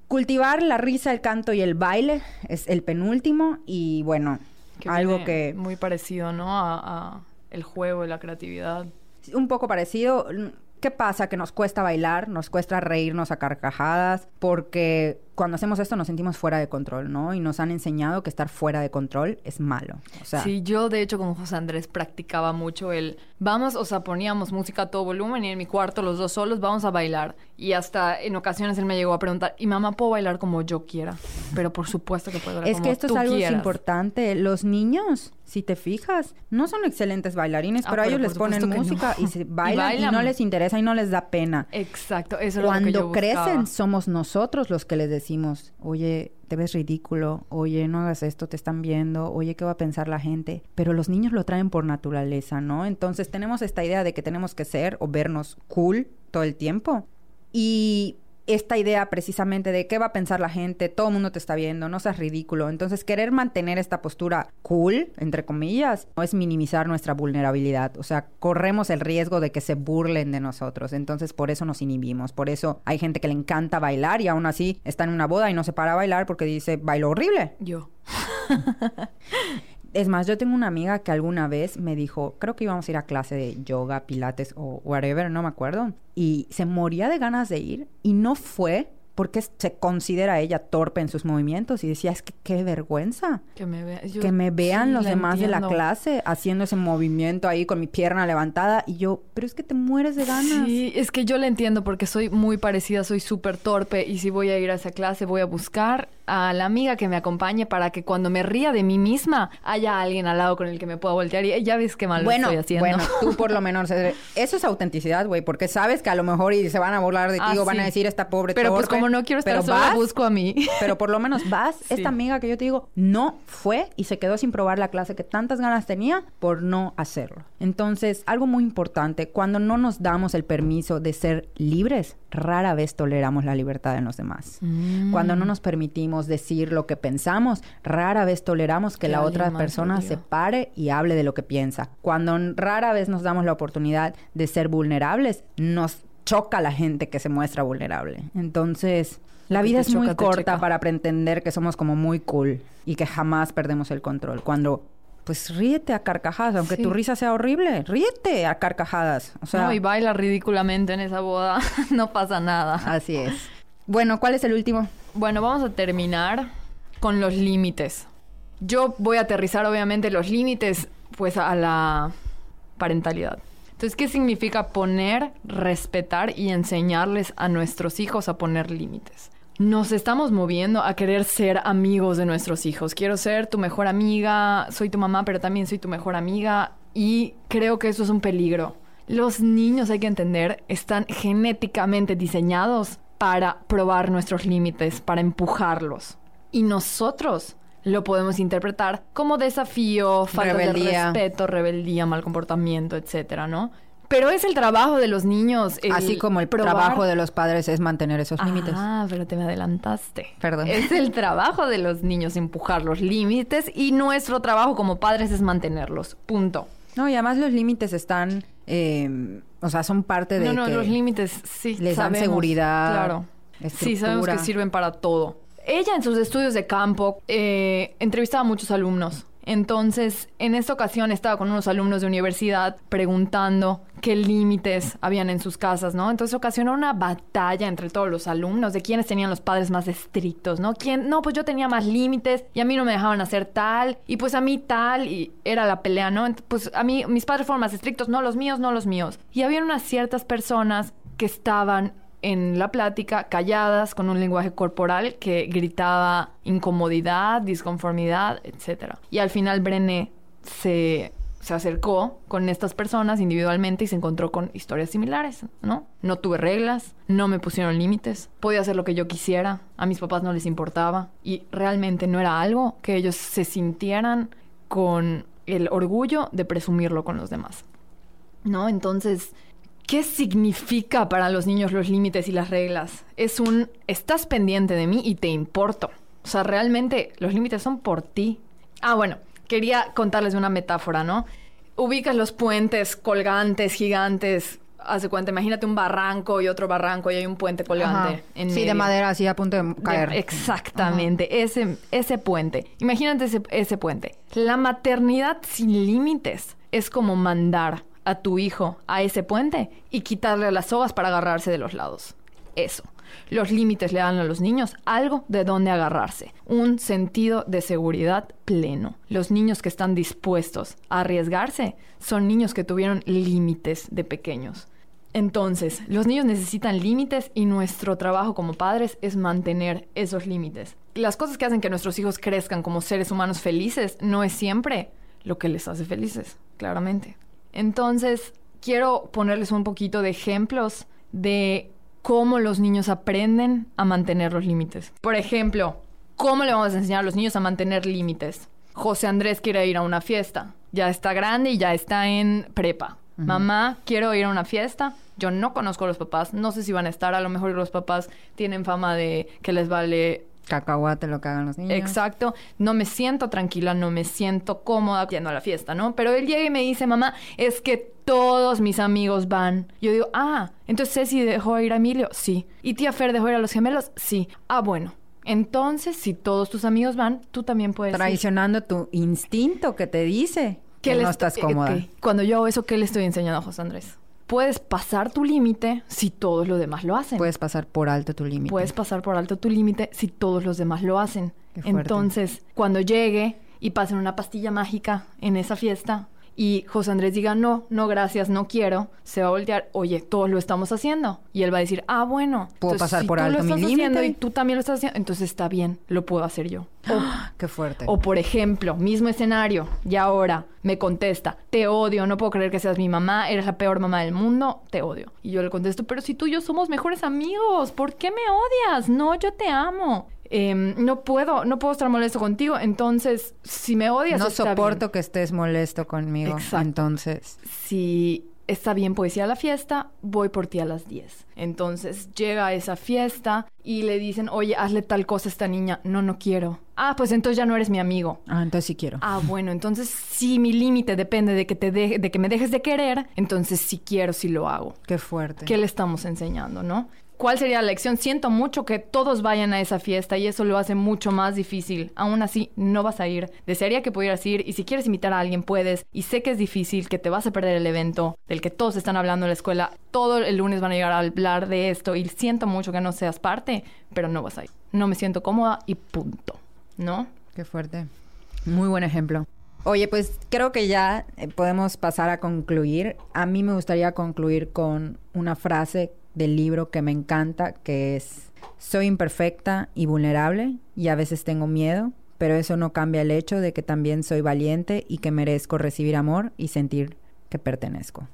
Speaker 1: Cultivar la risa, el canto y el baile es el penúltimo y bueno, algo que...
Speaker 3: Muy parecido, ¿no? A, a el juego y la creatividad.
Speaker 1: Un poco parecido. ¿Qué pasa? Que nos cuesta bailar, nos cuesta reírnos a carcajadas, porque cuando hacemos esto nos sentimos fuera de control, ¿no? Y nos han enseñado que estar fuera de control es malo. O sea,
Speaker 3: sí, yo de hecho con José Andrés practicaba mucho el vamos, o sea, poníamos música a todo volumen y en mi cuarto los dos solos vamos a bailar. Y hasta en ocasiones él me llegó a preguntar, y mamá, ¿puedo bailar como yo quiera? Pero por supuesto que puedo bailar
Speaker 1: es que esto es algo importante. Los niños, si te fijas, no son excelentes bailarines, ah, pero, a ellos les ponen música y se bailan y, no les interesa y no les da pena.
Speaker 3: Exacto, eso es
Speaker 1: Cuando
Speaker 3: lo que yo
Speaker 1: crecen somos nosotros los que les decimos, oye, te ves ridículo, oye, no hagas esto, te están viendo, oye, ¿qué va a pensar la gente? Pero los niños lo traen por naturaleza, ¿no? Entonces tenemos esta idea de que tenemos que ser o vernos cool todo el tiempo. Y esta idea precisamente de qué va a pensar la gente, todo el mundo te está viendo, no seas ridículo. Entonces, querer mantener esta postura cool, entre comillas, no es minimizar nuestra vulnerabilidad. O sea, corremos el riesgo de que se burlen de nosotros. Entonces, por eso nos inhibimos. Por eso hay gente que le encanta bailar y aún así está en una boda y no se para a bailar porque dice, bailo horrible.
Speaker 3: Yo.
Speaker 1: Es más, yo tengo una amiga que alguna vez me dijo, creo que íbamos a ir a clase de yoga, pilates o whatever, no me acuerdo. Y se moría de ganas de ir y no fue porque se considera ella torpe en sus movimientos y decía, es que qué vergüenza.
Speaker 3: Que me,
Speaker 1: que me vean los demás de la clase haciendo ese movimiento ahí con mi pierna levantada y yo, pero es que te mueres de ganas.
Speaker 3: Sí, es que yo le entiendo porque soy muy parecida, soy súper torpe y si voy a ir a esa clase voy a buscar a la amiga que me acompañe para que cuando me ría de mí misma haya alguien al lado con el que me pueda voltear y ya ves qué mal
Speaker 1: bueno,
Speaker 3: estoy haciendo.
Speaker 1: Bueno, tú por lo menos, eh, eso es autenticidad, güey, porque sabes que a lo mejor y se van a burlar de ti ah, o van a decir esta pobre
Speaker 3: Pero pues como no quiero estar pero sola, busco a mí.
Speaker 1: Pero por lo menos vas, esta amiga que yo te digo, no fue y se quedó sin probar la clase que tantas ganas tenía por no hacerlo. Entonces, algo muy importante, cuando no nos damos el permiso de ser libres, rara vez toleramos la libertad en los demás. Mm. Cuando no nos permitimos decir lo que pensamos, rara vez toleramos que, la otra persona se pare y hable de lo que piensa. Cuando rara vez nos damos la oportunidad de ser vulnerables, nos choca la gente que se muestra vulnerable. Entonces, la vida es muy corta para pretender que somos como muy cool y que jamás perdemos el control. Cuando pues ríete a carcajadas, aunque tu risa sea horrible, ríete a carcajadas. O sea,
Speaker 3: no, y baila ridículamente en esa boda, no pasa nada.
Speaker 1: Así es. Bueno, ¿cuál es el último?
Speaker 3: Bueno, vamos a terminar con los límites. Yo voy a aterrizar obviamente los límites pues a la parentalidad. Entonces, ¿qué significa poner, respetar y enseñarles a nuestros hijos a poner límites? nos estamos moviendo a querer ser amigos de nuestros hijos. Quiero ser tu mejor amiga, soy tu mamá, pero también soy tu mejor amiga y creo que eso es un peligro. Los niños, hay que entender, están genéticamente diseñados para probar nuestros límites, para empujarlos. Y nosotros lo podemos interpretar como desafío, falta de respeto, rebeldía, mal comportamiento, etcétera, ¿no? Pero es el trabajo de los niños.
Speaker 1: Así como el trabajo de los padres es mantener esos límites.
Speaker 3: Ah, pero te me adelantaste.
Speaker 1: Perdón.
Speaker 3: Es el trabajo de los niños empujar los límites y nuestro trabajo como padres es mantenerlos. Punto.
Speaker 1: No, y además los límites están, eh, o sea, son parte de.
Speaker 3: No, no, los límites sí.
Speaker 1: Les dan seguridad.
Speaker 3: Claro. Sí, sabemos que sirven para todo. Ella en sus estudios de campo eh, entrevistaba a muchos alumnos entonces, en esta ocasión estaba con unos alumnos de universidad preguntando qué límites habían en sus casas, ¿no? Entonces ocasionó una batalla entre todos los alumnos de quiénes tenían los padres más estrictos, ¿no? ¿Quién? No, pues yo tenía más límites y a mí no me dejaban hacer tal y pues a mí tal y era la pelea, ¿no? Pues a mí mis padres fueron más estrictos, no los míos, no los míos. Y había unas ciertas personas que estaban en la plática, calladas, con un lenguaje corporal que gritaba incomodidad, disconformidad, etc. Y al final Brené se, se acercó con estas personas individualmente y se encontró con historias similares, ¿no? No tuve reglas, no me pusieron límites, podía hacer lo que yo quisiera, a mis papás no les importaba y realmente no era algo que ellos se sintieran con el orgullo de presumirlo con los demás. ¿No? Entonces, ¿Qué significa para los niños los límites y las reglas? Es un, estás pendiente de mí y te importo. O sea, realmente los límites son por ti. Ah, bueno, quería contarles una metáfora, ¿no? Ubicas los puentes colgantes, gigantes. Haz de cuenta, imagínate un barranco y otro barranco y hay un puente colgante.
Speaker 1: Ajá.
Speaker 3: En
Speaker 1: sí, de madera así a punto de
Speaker 3: De-
Speaker 1: caer.
Speaker 3: Exactamente, ese, ese puente. Imagínate ese, ese puente. La maternidad sin límites es como mandar a tu hijo a ese puente y quitarle las sogas para agarrarse de los lados. Eso. Los límites le dan a los niños algo de donde agarrarse, un sentido de seguridad pleno. Los niños que están dispuestos a arriesgarse son niños que tuvieron límites de pequeños. Entonces, los niños necesitan límites y nuestro trabajo como padres es mantener esos límites. Las cosas que hacen que nuestros hijos crezcan como seres humanos felices no es siempre lo que les hace felices, claramente. Entonces, quiero ponerles un poquito de ejemplos de cómo los niños aprenden a mantener los límites. Por ejemplo, ¿cómo le vamos a enseñar a los niños a mantener límites? José Andrés quiere ir a una fiesta. Ya está grande y ya está en prepa. Mamá, quiero ir a una fiesta. Yo no conozco a los papás, no sé si van a estar. A lo mejor los papás tienen fama de que les vale
Speaker 1: Cacahuate lo que hagan los niños.
Speaker 3: Exacto. No me siento tranquila, no me siento cómoda yendo a la fiesta, ¿no? Pero él llega y me dice, mamá, es que todos mis amigos van. Yo digo, ah, entonces Ceci dejó ir a Emilio. Sí. ¿Y tía Fer dejó ir a los gemelos? Sí. Ah, bueno. Entonces, si todos tus amigos van, tú también puedes ir.
Speaker 1: Traicionando tu instinto que te dice que no estás cómoda.
Speaker 3: ok. Cuando yo hago eso, ¿qué le estoy enseñando a José Andrés? Puedes pasar tu límite si todos los demás lo hacen.
Speaker 1: Puedes pasar por alto tu límite.
Speaker 3: Puedes pasar por alto tu límite si todos los demás lo hacen. Entonces, cuando llegue y pasen una pastilla mágica en esa fiesta y José Andrés diga, no, no, gracias, no quiero, se va a voltear, oye, todos lo estamos haciendo. Y él va a decir, ah, bueno.
Speaker 1: Puedo
Speaker 3: entonces,
Speaker 1: pasar
Speaker 3: si
Speaker 1: por
Speaker 3: tú
Speaker 1: alto
Speaker 3: lo
Speaker 1: mi
Speaker 3: estás haciendo
Speaker 1: límite.
Speaker 3: Y tú también lo estás haciendo, entonces está bien, lo puedo hacer yo. O,
Speaker 1: Qué fuerte.
Speaker 3: o por ejemplo, mismo escenario, y ahora me contesta, te odio, no puedo creer que seas mi mamá, eres la peor mamá del mundo, te odio. Y yo le contesto, pero si tú y yo somos mejores amigos, ¿por qué me odias? No, yo te amo. Em, no puedo, no puedo estar molesto contigo, entonces si me odias
Speaker 1: no
Speaker 3: está
Speaker 1: soporto
Speaker 3: bien.
Speaker 1: que estés molesto conmigo.
Speaker 3: Exacto.
Speaker 1: Entonces,
Speaker 3: Si está bien puedes ir a la fiesta, voy por ti a las 10. Entonces llega a esa fiesta y le dicen, oye, hazle tal cosa a esta niña. No, no quiero. Ah, pues entonces ya no eres mi amigo.
Speaker 1: ah, entonces sí quiero.
Speaker 3: Ah, bueno, entonces si mi límite depende de que te deje- de que me dejes de querer, entonces sí quiero, sí lo hago.
Speaker 1: Qué fuerte.
Speaker 3: ¿Qué le estamos enseñando, no? ¿Cuál sería la lección? Siento mucho que todos vayan a esa fiesta y eso lo hace mucho más difícil. Aún así, no vas a ir. Desearía que pudieras ir y si quieres invitar a alguien puedes. Y sé que es difícil, que te vas a perder el evento del que todos están hablando en la escuela. Todo el lunes van a llegar a hablar de esto y siento mucho que no seas parte, pero no vas a ir. No me siento cómoda y punto, ¿no?
Speaker 1: Qué fuerte. Muy buen ejemplo. Oye, pues creo que ya eh, podemos pasar a concluir. A mí me gustaría concluir con una frase del libro que me encanta, que es, soy imperfecta y vulnerable y a veces tengo miedo, pero eso no cambia el hecho de que también soy valiente y que merezco recibir amor y sentir que pertenezco.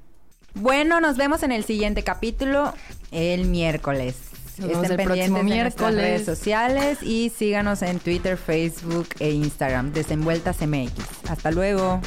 Speaker 1: Bueno, nos vemos en el siguiente capítulo el miércoles.
Speaker 3: Nos
Speaker 1: Estén pendientes de nuestras redes sociales y síganos en Twitter, Facebook e Instagram, Desenvueltas MX. Hasta luego.